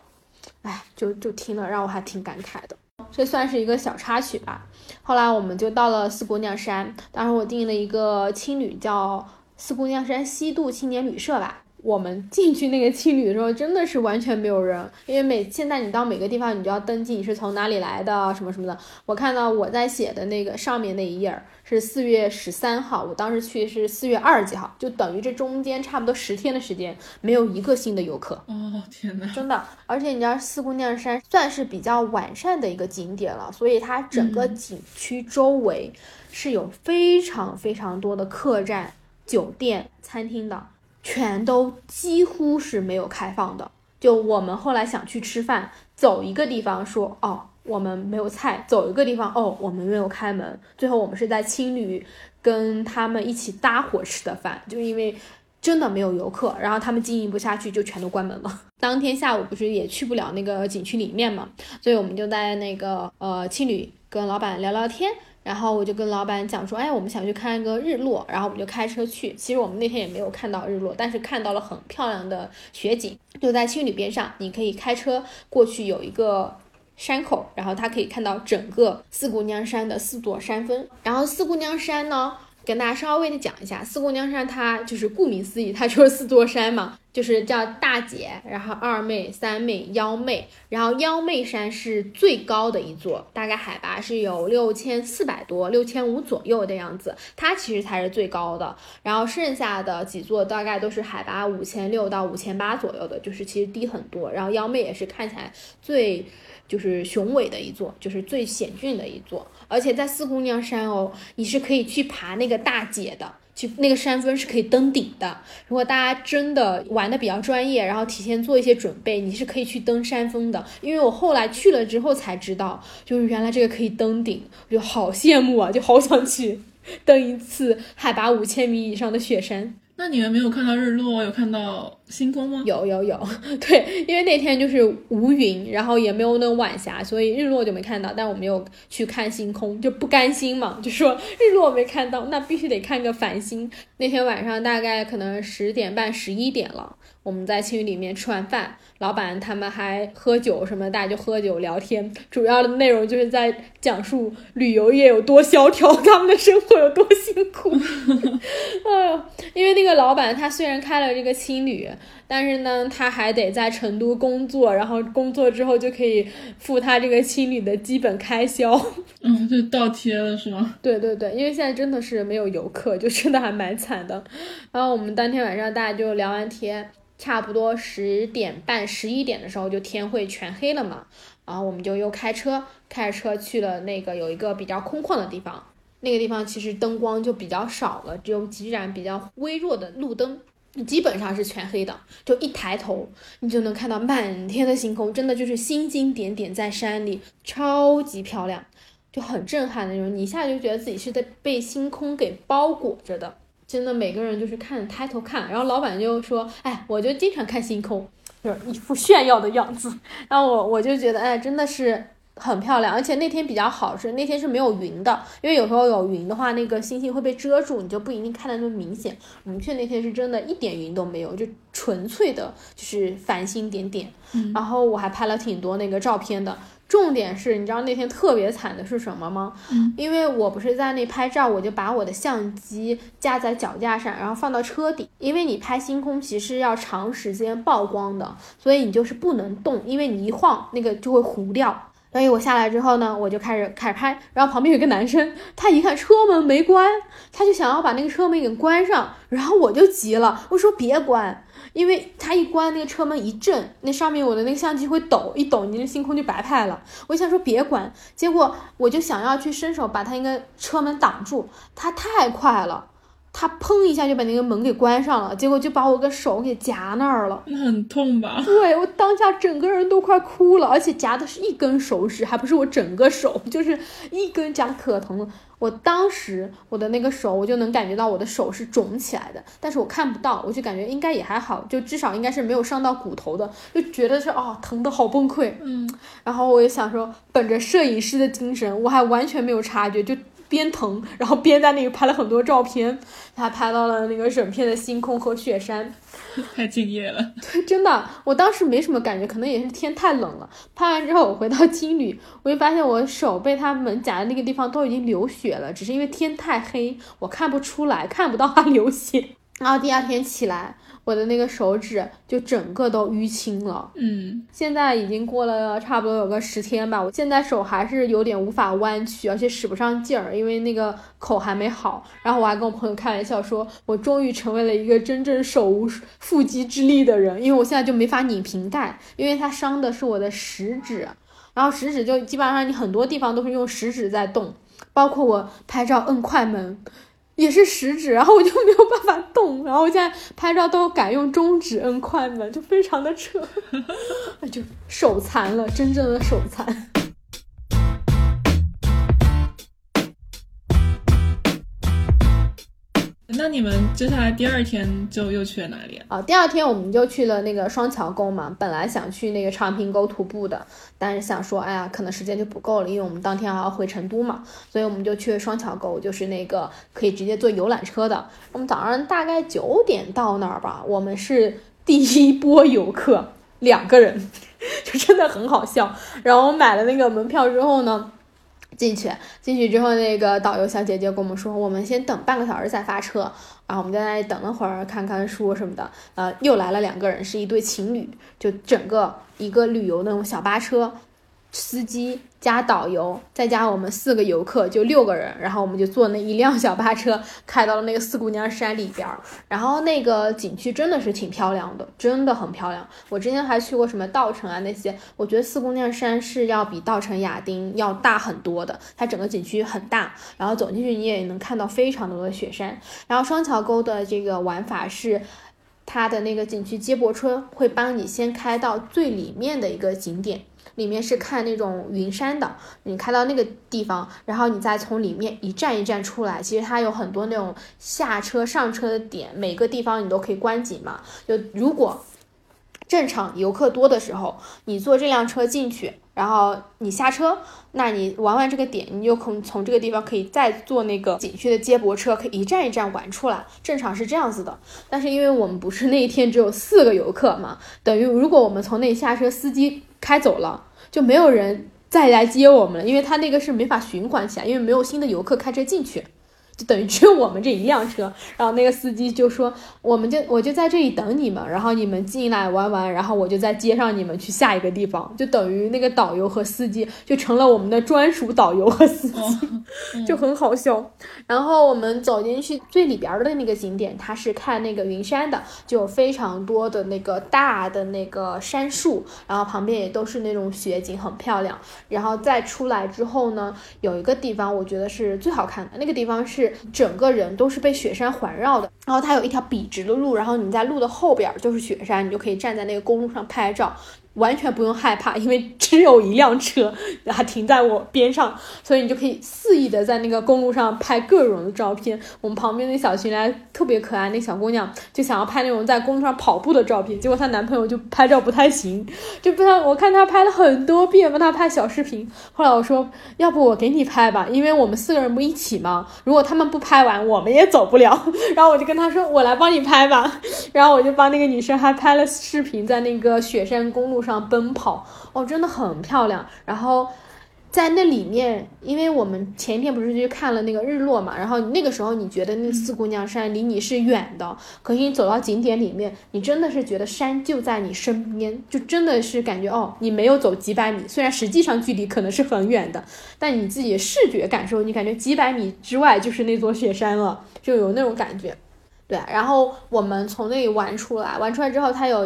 哎，就就听了让我还挺感慨的。这算是一个小插曲吧。后来我们就到了四姑娘山，当时我订了一个青旅，叫。四姑娘山西渡青年旅社吧，我们进去那个青旅的时候，真的是完全没有人，因为每现在你到每个地方，你就要登记你是从哪里来的，什么什么的。我看到我在写的那个上面那一页是四月十三号，我当时去是四月二十几号，就等于这中间差不多十天的时间，没有一个新的游客。哦天哪，真的，而且你知道四姑娘山算是比较完善的一个景点了，所以它整个景区周围是有非常非常多的客栈。酒店、餐厅的全都几乎是没有开放的。就我们后来想去吃饭，走一个地方说哦我们没有菜，走一个地方哦我们没有开门。最后我们是在青旅跟他们一起搭伙吃的饭，就因为真的没有游客，然后他们经营不下去，就全都关门了。当天下午不是也去不了那个景区里面嘛，所以我们就在那个呃青旅跟老板聊聊天。然后我就跟老板讲说，哎，我们想去看一个日落，然后我们就开车去。其实我们那天也没有看到日落，但是看到了很漂亮的雪景，就在青旅边上，你可以开车过去，有一个。山口，然后它可以看到整个四姑娘山的四座山峰。然后四姑娘山呢，跟大家稍微的讲一下，四姑娘山它就是顾名思义，它就是四座山嘛，就是叫大姐，然后二妹、三妹、幺妹，然后幺妹山是最高的一座，大概海拔是有六千四百多、六千五左右的样子，它其实才是最高的。然后剩下的几座大概都是海拔五千六到五千八左右的，就是其实低很多。然后幺妹也是看起来最。就是雄伟的一座，就是最险峻的一座，而且在四姑娘山哦，你是可以去爬那个大姐的，去那个山峰是可以登顶的。如果大家真的玩的比较专业，然后提前做一些准备，你是可以去登山峰的。因为我后来去了之后才知道，就是原来这个可以登顶，我就好羡慕啊，就好想去登一次海拔五千米以上的雪山。那你们没有看到日落，有看到星空吗？有有有，对，因为那天就是无云，然后也没有那种晚霞，所以日落就没看到。但我们有去看星空，就不甘心嘛，就说日落没看到，那必须得看个繁星。那天晚上大概可能十点半、十一点了，我们在青旅里面吃完饭，老板他们还喝酒什么，大家就喝酒聊天，主要的内容就是在讲述旅游业有多萧条，他们的生活有多辛苦。哎 呦，因为那个老板他虽然开了这个青旅，但是呢，他还得在成都工作，然后工作之后就可以付他这个青旅的基本开销。嗯，就倒贴了是吗？对对对，因为现在真的是没有游客，就真的还蛮惨的。然后我们当天晚上大家就聊完天，差不多十点半、十一点的时候就天会全黑了嘛。然后我们就又开车，开着车去了那个有一个比较空旷的地方。那个地方其实灯光就比较少了，只有几盏比较微弱的路灯，基本上是全黑的。就一抬头，你就能看到满天的星空，真的就是星星点点在山里，超级漂亮，就很震撼的那种。你一下就觉得自己是在被星空给包裹着的，真的每个人就是看抬头看。然后老板就说：“哎，我就经常看星空，就是一副炫耀的样子。”然后我我就觉得，哎，真的是。很漂亮，而且那天比较好，是那天是没有云的，因为有时候有云的话，那个星星会被遮住，你就不一定看得那么明显。我们去那天是真的一点云都没有，就纯粹的就是繁星点点。然后我还拍了挺多那个照片的。重点是，你知道那天特别惨的是什么吗？因为我不是在那拍照，我就把我的相机架在脚架上，然后放到车底。因为你拍星空其实要长时间曝光的，所以你就是不能动，因为你一晃那个就会糊掉。所以我下来之后呢，我就开始开始拍，然后旁边有个男生，他一看车门没关，他就想要把那个车门给关上，然后我就急了，我说别关，因为他一关那个车门一震，那上面我的那个相机会抖，一抖你的星空就白拍了。我想说别关，结果我就想要去伸手把他那个车门挡住，他太快了。他砰一下就把那个门给关上了，结果就把我个手给夹那儿了，那很痛吧？对我当下整个人都快哭了，而且夹的是一根手指，还不是我整个手，就是一根夹可疼了。我当时我的那个手，我就能感觉到我的手是肿起来的，但是我看不到，我就感觉应该也还好，就至少应该是没有伤到骨头的，就觉得是哦，疼的好崩溃。嗯，然后我也想说，本着摄影师的精神，我还完全没有察觉，就。边疼，然后边在那里拍了很多照片，他拍到了那个整片的星空和雪山，太敬业了。对，真的，我当时没什么感觉，可能也是天太冷了。拍完之后，我回到青旅，我就发现我手被他门夹的那个地方都已经流血了，只是因为天太黑，我看不出来，看不到它流血。然后第二天起来。我的那个手指就整个都淤青了，嗯，现在已经过了差不多有个十天吧，我现在手还是有点无法弯曲，而且使不上劲儿，因为那个口还没好。然后我还跟我朋友开玩笑说，我终于成为了一个真正手无缚鸡之力的人，因为我现在就没法拧瓶盖，因为它伤的是我的食指，然后食指就基本上你很多地方都是用食指在动，包括我拍照摁快门。也是食指，然后我就没有办法动，然后我现在拍照都改用中指摁快门，就非常的扯，就手残了，真正的手残。那你们接下来第二天就又去了哪里啊？啊，第二天我们就去了那个双桥沟嘛，本来想去那个长坪沟徒步的，但是想说，哎呀，可能时间就不够了，因为我们当天还要回成都嘛，所以我们就去双桥沟，就是那个可以直接坐游览车的。我们早上大概九点到那儿吧，我们是第一波游客，两个人，就真的很好笑。然后买了那个门票之后呢。进去，进去之后，那个导游小姐姐跟我们说，我们先等半个小时再发车。然后我们在那里等了会儿，看看书什么的。呃，又来了两个人，是一对情侣，就整个一个旅游那种小巴车，司机加导游，再加我们四个游客，就六个人。然后我们就坐那一辆小巴车，开到了那个四姑娘山里边。然后那个景区真的是挺漂亮的，真的很漂亮。我之前还去过什么稻城啊那些，我觉得四姑娘山是要比稻城亚丁要大很多的，它整个景区很大，然后走进去你也能看到非常多的雪山。然后双桥沟的这个玩法是。它的那个景区接驳车会帮你先开到最里面的一个景点，里面是看那种云山的。你开到那个地方，然后你再从里面一站一站出来。其实它有很多那种下车、上车的点，每个地方你都可以观景嘛。就如果正常游客多的时候，你坐这辆车进去，然后你下车，那你玩完这个点，你就可从这个地方可以再坐那个景区的接驳车，可以一站一站玩出来。正常是这样子的，但是因为我们不是那一天只有四个游客嘛，等于如果我们从那里下车，司机开走了，就没有人再来接我们了，因为他那个是没法循环起来，因为没有新的游客开车进去。就等于只有我们这一辆车，然后那个司机就说，我们就我就在这里等你们，然后你们进来玩完，然后我就再接上你们去下一个地方，就等于那个导游和司机就成了我们的专属导游和司机，就很好笑。然后我们走进去最里边儿的那个景点，它是看那个云山的，就有非常多的那个大的那个杉树，然后旁边也都是那种雪景，很漂亮。然后再出来之后呢，有一个地方我觉得是最好看的，那个地方是整个人都是被雪山环绕的，然后它有一条笔直的路，然后你在路的后边儿就是雪山，你就可以站在那个公路上拍照。完全不用害怕，因为只有一辆车，还停在我边上，所以你就可以肆意的在那个公路上拍各种的照片。我们旁边那小群来特别可爱，那小姑娘就想要拍那种在公路上跑步的照片，结果她男朋友就拍照不太行，就不太我看她拍了很多遍，帮她拍小视频。后来我说，要不我给你拍吧，因为我们四个人不一起吗？如果他们不拍完，我们也走不了。然后我就跟她说，我来帮你拍吧。然后我就帮那个女生还拍了视频，在那个雪山公路上奔跑，哦，真的很漂亮。然后在那里面，因为我们前一天不是去看了那个日落嘛，然后那个时候你觉得那四姑娘山离你是远的，可是你走到景点里面，你真的是觉得山就在你身边，就真的是感觉哦，你没有走几百米，虽然实际上距离可能是很远的，但你自己视觉感受，你感觉几百米之外就是那座雪山了，就有那种感觉。对，然后我们从那里玩出来，玩出来之后，它有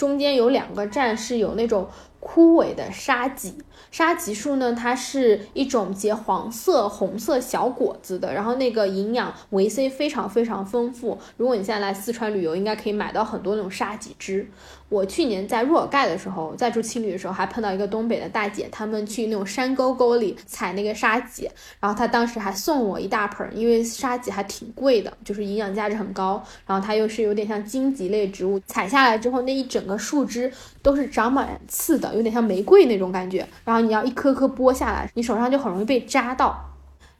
中间有两个站是有那种枯萎的沙棘，沙棘树呢，它是一种结黄色、红色小果子的，然后那个营养维 C 非常非常丰富。如果你现在来四川旅游，应该可以买到很多那种沙棘汁。我去年在若尔盖的时候，在住青旅的时候，还碰到一个东北的大姐，他们去那种山沟沟里采那个沙棘，然后她当时还送我一大盆，因为沙棘还挺贵的，就是营养价值很高，然后它又是有点像荆棘类植物，采下来之后那一整个树枝都是长满刺的，有点像玫瑰那种感觉，然后你要一颗颗剥下来，你手上就很容易被扎到。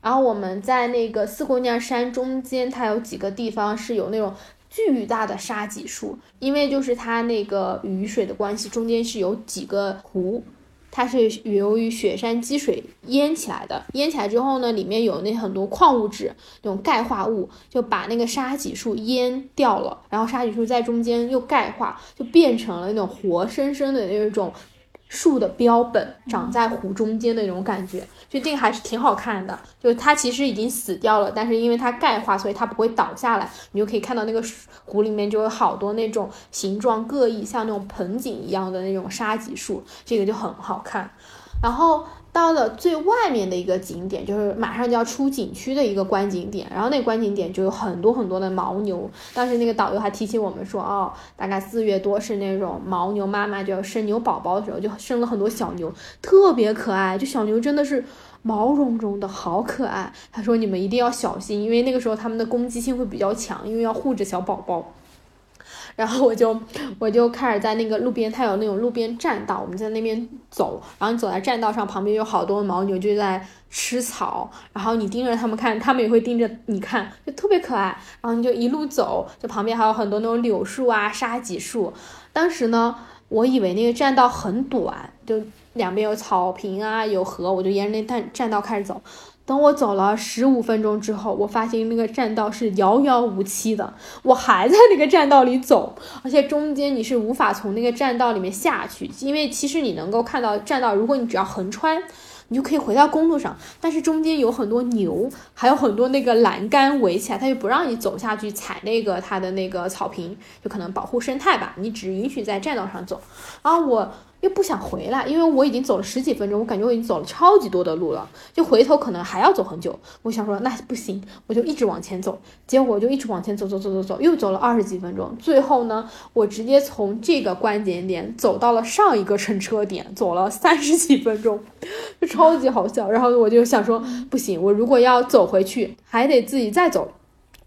然后我们在那个四姑娘山中间，它有几个地方是有那种巨大的沙棘树，因为就是它那个雨水的关系，中间是有几个湖，它是由于雪山积水淹起来的。淹起来之后呢，里面有那很多矿物质，那种钙化物，就把那个沙棘树淹掉了。然后沙棘树在中间又钙化，就变成了那种活生生的那种树的标本，长在湖中间的那种感觉。就这个还是挺好看的，就它其实已经死掉了，但是因为它钙化，所以它不会倒下来。你就可以看到那个湖里面就有好多那种形状各异，像那种盆景一样的那种沙棘树，这个就很好看。然后到了最外面的一个景点，就是马上就要出景区的一个观景点，然后那个观景点就有很多很多的牦牛。当时那个导游还提醒我们说，哦，大概四月多是那种牦牛妈妈就要生牛宝宝的时候，就生了很多小牛，特别可爱。就小牛真的是毛茸茸的，好可爱。他说你们一定要小心，因为那个时候它们的攻击性会比较强，因为要护着小宝宝。然后我就我就开始在那个路边，它有那种路边栈道，我们在那边走，然后你走在栈道上，旁边有好多牦牛就在吃草，然后你盯着它们看，它们也会盯着你看，就特别可爱。然后你就一路走，就旁边还有很多那种柳树啊、沙棘树。当时呢，我以为那个栈道很短，就两边有草坪啊，有河，我就沿着那栈栈道开始走。等我走了十五分钟之后，我发现那个栈道是遥遥无期的，我还在那个栈道里走，而且中间你是无法从那个栈道里面下去，因为其实你能够看到栈道，如果你只要横穿，你就可以回到公路上，但是中间有很多牛，还有很多那个栏杆围起来，它就不让你走下去踩那个它的那个草坪，就可能保护生态吧，你只允许在栈道上走。然后我。又不想回来，因为我已经走了十几分钟，我感觉我已经走了超级多的路了，就回头可能还要走很久。我想说那不行，我就一直往前走，结果就一直往前走，走走走走，又走了二十几分钟。最后呢，我直接从这个关节点走到了上一个乘车点，走了三十几分钟，就超级好笑。然后我就想说不行，我如果要走回去，还得自己再走，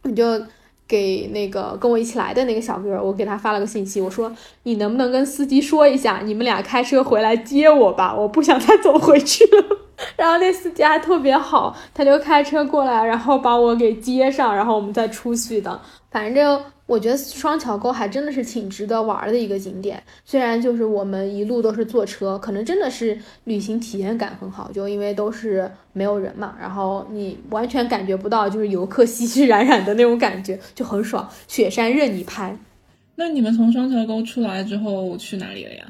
你就。给那个跟我一起来的那个小哥，我给他发了个信息，我说你能不能跟司机说一下，你们俩开车回来接我吧，我不想再走回去了。然后那司机还特别好，他就开车过来，然后把我给接上，然后我们再出去的。反正我觉得双桥沟还真的是挺值得玩的一个景点。虽然就是我们一路都是坐车，可能真的是旅行体验感很好，就因为都是没有人嘛，然后你完全感觉不到就是游客熙熙攘攘的那种感觉，就很爽，雪山任你拍。那你们从双桥沟出来之后去哪里了呀？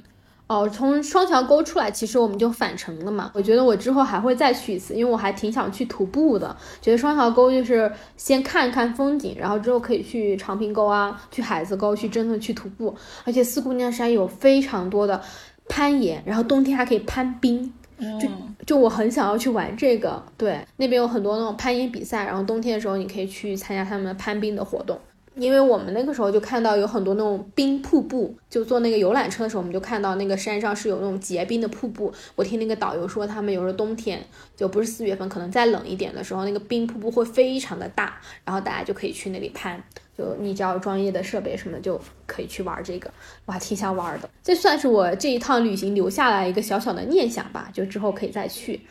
哦，从双桥沟出来，其实我们就返程了嘛。我觉得我之后还会再去一次，因为我还挺想去徒步的。觉得双桥沟就是先看看风景，然后之后可以去长坪沟啊，去海子沟，去真的去徒步。而且四姑娘山有非常多的攀岩，然后冬天还可以攀冰。就就我很想要去玩这个，对，那边有很多那种攀岩比赛，然后冬天的时候你可以去参加他们攀冰的活动。因为我们那个时候就看到有很多那种冰瀑布，就坐那个游览车的时候，我们就看到那个山上是有那种结冰的瀑布。我听那个导游说，他们有时候冬天就不是四月份，可能再冷一点的时候，那个冰瀑布会非常的大，然后大家就可以去那里攀。就你只要专业的设备什么，就可以去玩这个。我还挺想玩的，这算是我这一趟旅行留下来一个小小的念想吧，就之后可以再去。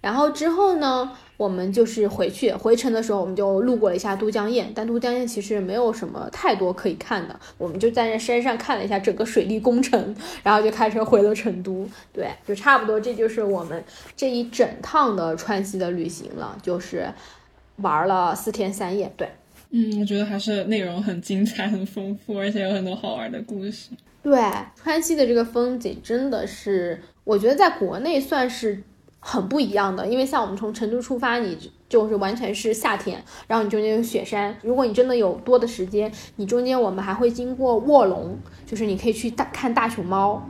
然后之后呢，我们就是回去回程的时候，我们就路过了一下都江堰，但都江堰其实没有什么太多可以看的，我们就在那山上看了一下整个水利工程，然后就开车回了成都。对，就差不多，这就是我们这一整趟的川西的旅行了，就是玩了四天三夜。对，嗯，我觉得还是内容很精彩、很丰富，而且有很多好玩的故事。对，川西的这个风景真的是，我觉得在国内算是。很不一样的，因为像我们从成都出发，你就是完全是夏天，然后你中间有雪山。如果你真的有多的时间，你中间我们还会经过卧龙，就是你可以去大看大熊猫，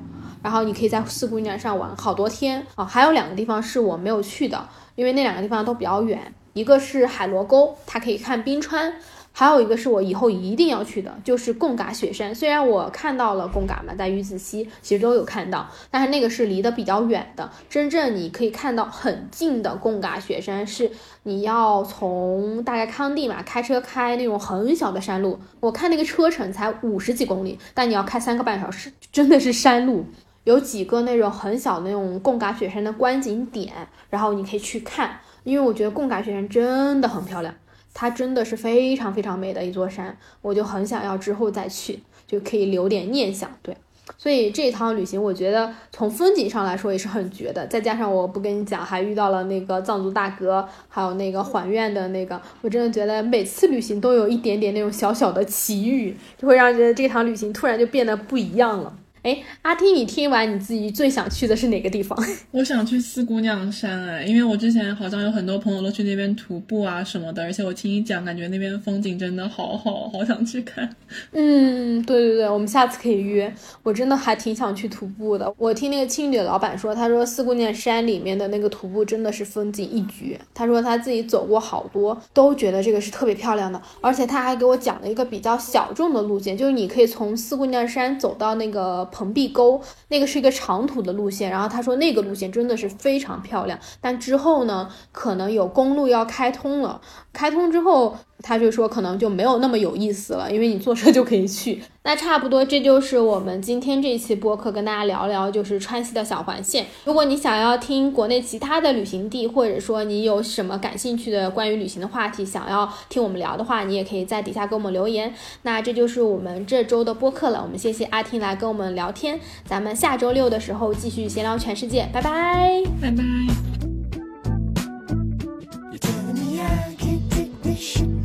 然后你可以在四姑娘上玩好多天啊。还有两个地方是我没有去的，因为那两个地方都比较远，一个是海螺沟，它可以看冰川。还有一个是我以后一定要去的，就是贡嘎雪山。虽然我看到了贡嘎嘛，在鱼子溪其实都有看到，但是那个是离得比较远的。真正你可以看到很近的贡嘎雪山，是你要从大概康定嘛开车开那种很小的山路，我看那个车程才五十几公里，但你要开三个半小时，真的是山路。有几个那种很小的那种贡嘎雪山的观景点，然后你可以去看，因为我觉得贡嘎雪山真的很漂亮。它真的是非常非常美的一座山，我就很想要之后再去，就可以留点念想。对，所以这趟旅行，我觉得从风景上来说也是很绝的。再加上我不跟你讲，还遇到了那个藏族大哥，还有那个还愿的那个，我真的觉得每次旅行都有一点点那种小小的奇遇，就会让觉得这趟旅行突然就变得不一样了。哎，哎，阿听，你听完你自己最想去的是哪个地方？我想去四姑娘山哎，因为我之前好像有很多朋友都去那边徒步啊什么的，而且我听你讲，感觉那边风景真的好好，好想去看。嗯，对对对，我们下次可以约。我真的还挺想去徒步的。我听那个青旅的老板说，他说四姑娘山里面的那个徒步真的是风景一绝。他说他自己走过好多，都觉得这个是特别漂亮的。而且他还给我讲了一个比较小众的路线，就是你可以从四姑娘山走到那个蓬壁沟，那个是一个长途的路线。然后他说那个路线真的是非常漂亮，但之后呢，可能有公路要开通了，开通之后。他就说可能就没有那么有意思了，因为你坐车就可以去。那差不多，这就是我们今天这一期播客跟大家聊聊，就是川西的小环线。如果你想要听国内其他的旅行地，或者说你有什么感兴趣的关于旅行的话题，想要听我们聊的话，你也可以在底下给我们留言。那这就是我们这周的播客了，我们谢谢阿听来跟我们聊天，咱们下周六的时候继续闲聊全世界，拜拜，拜拜。You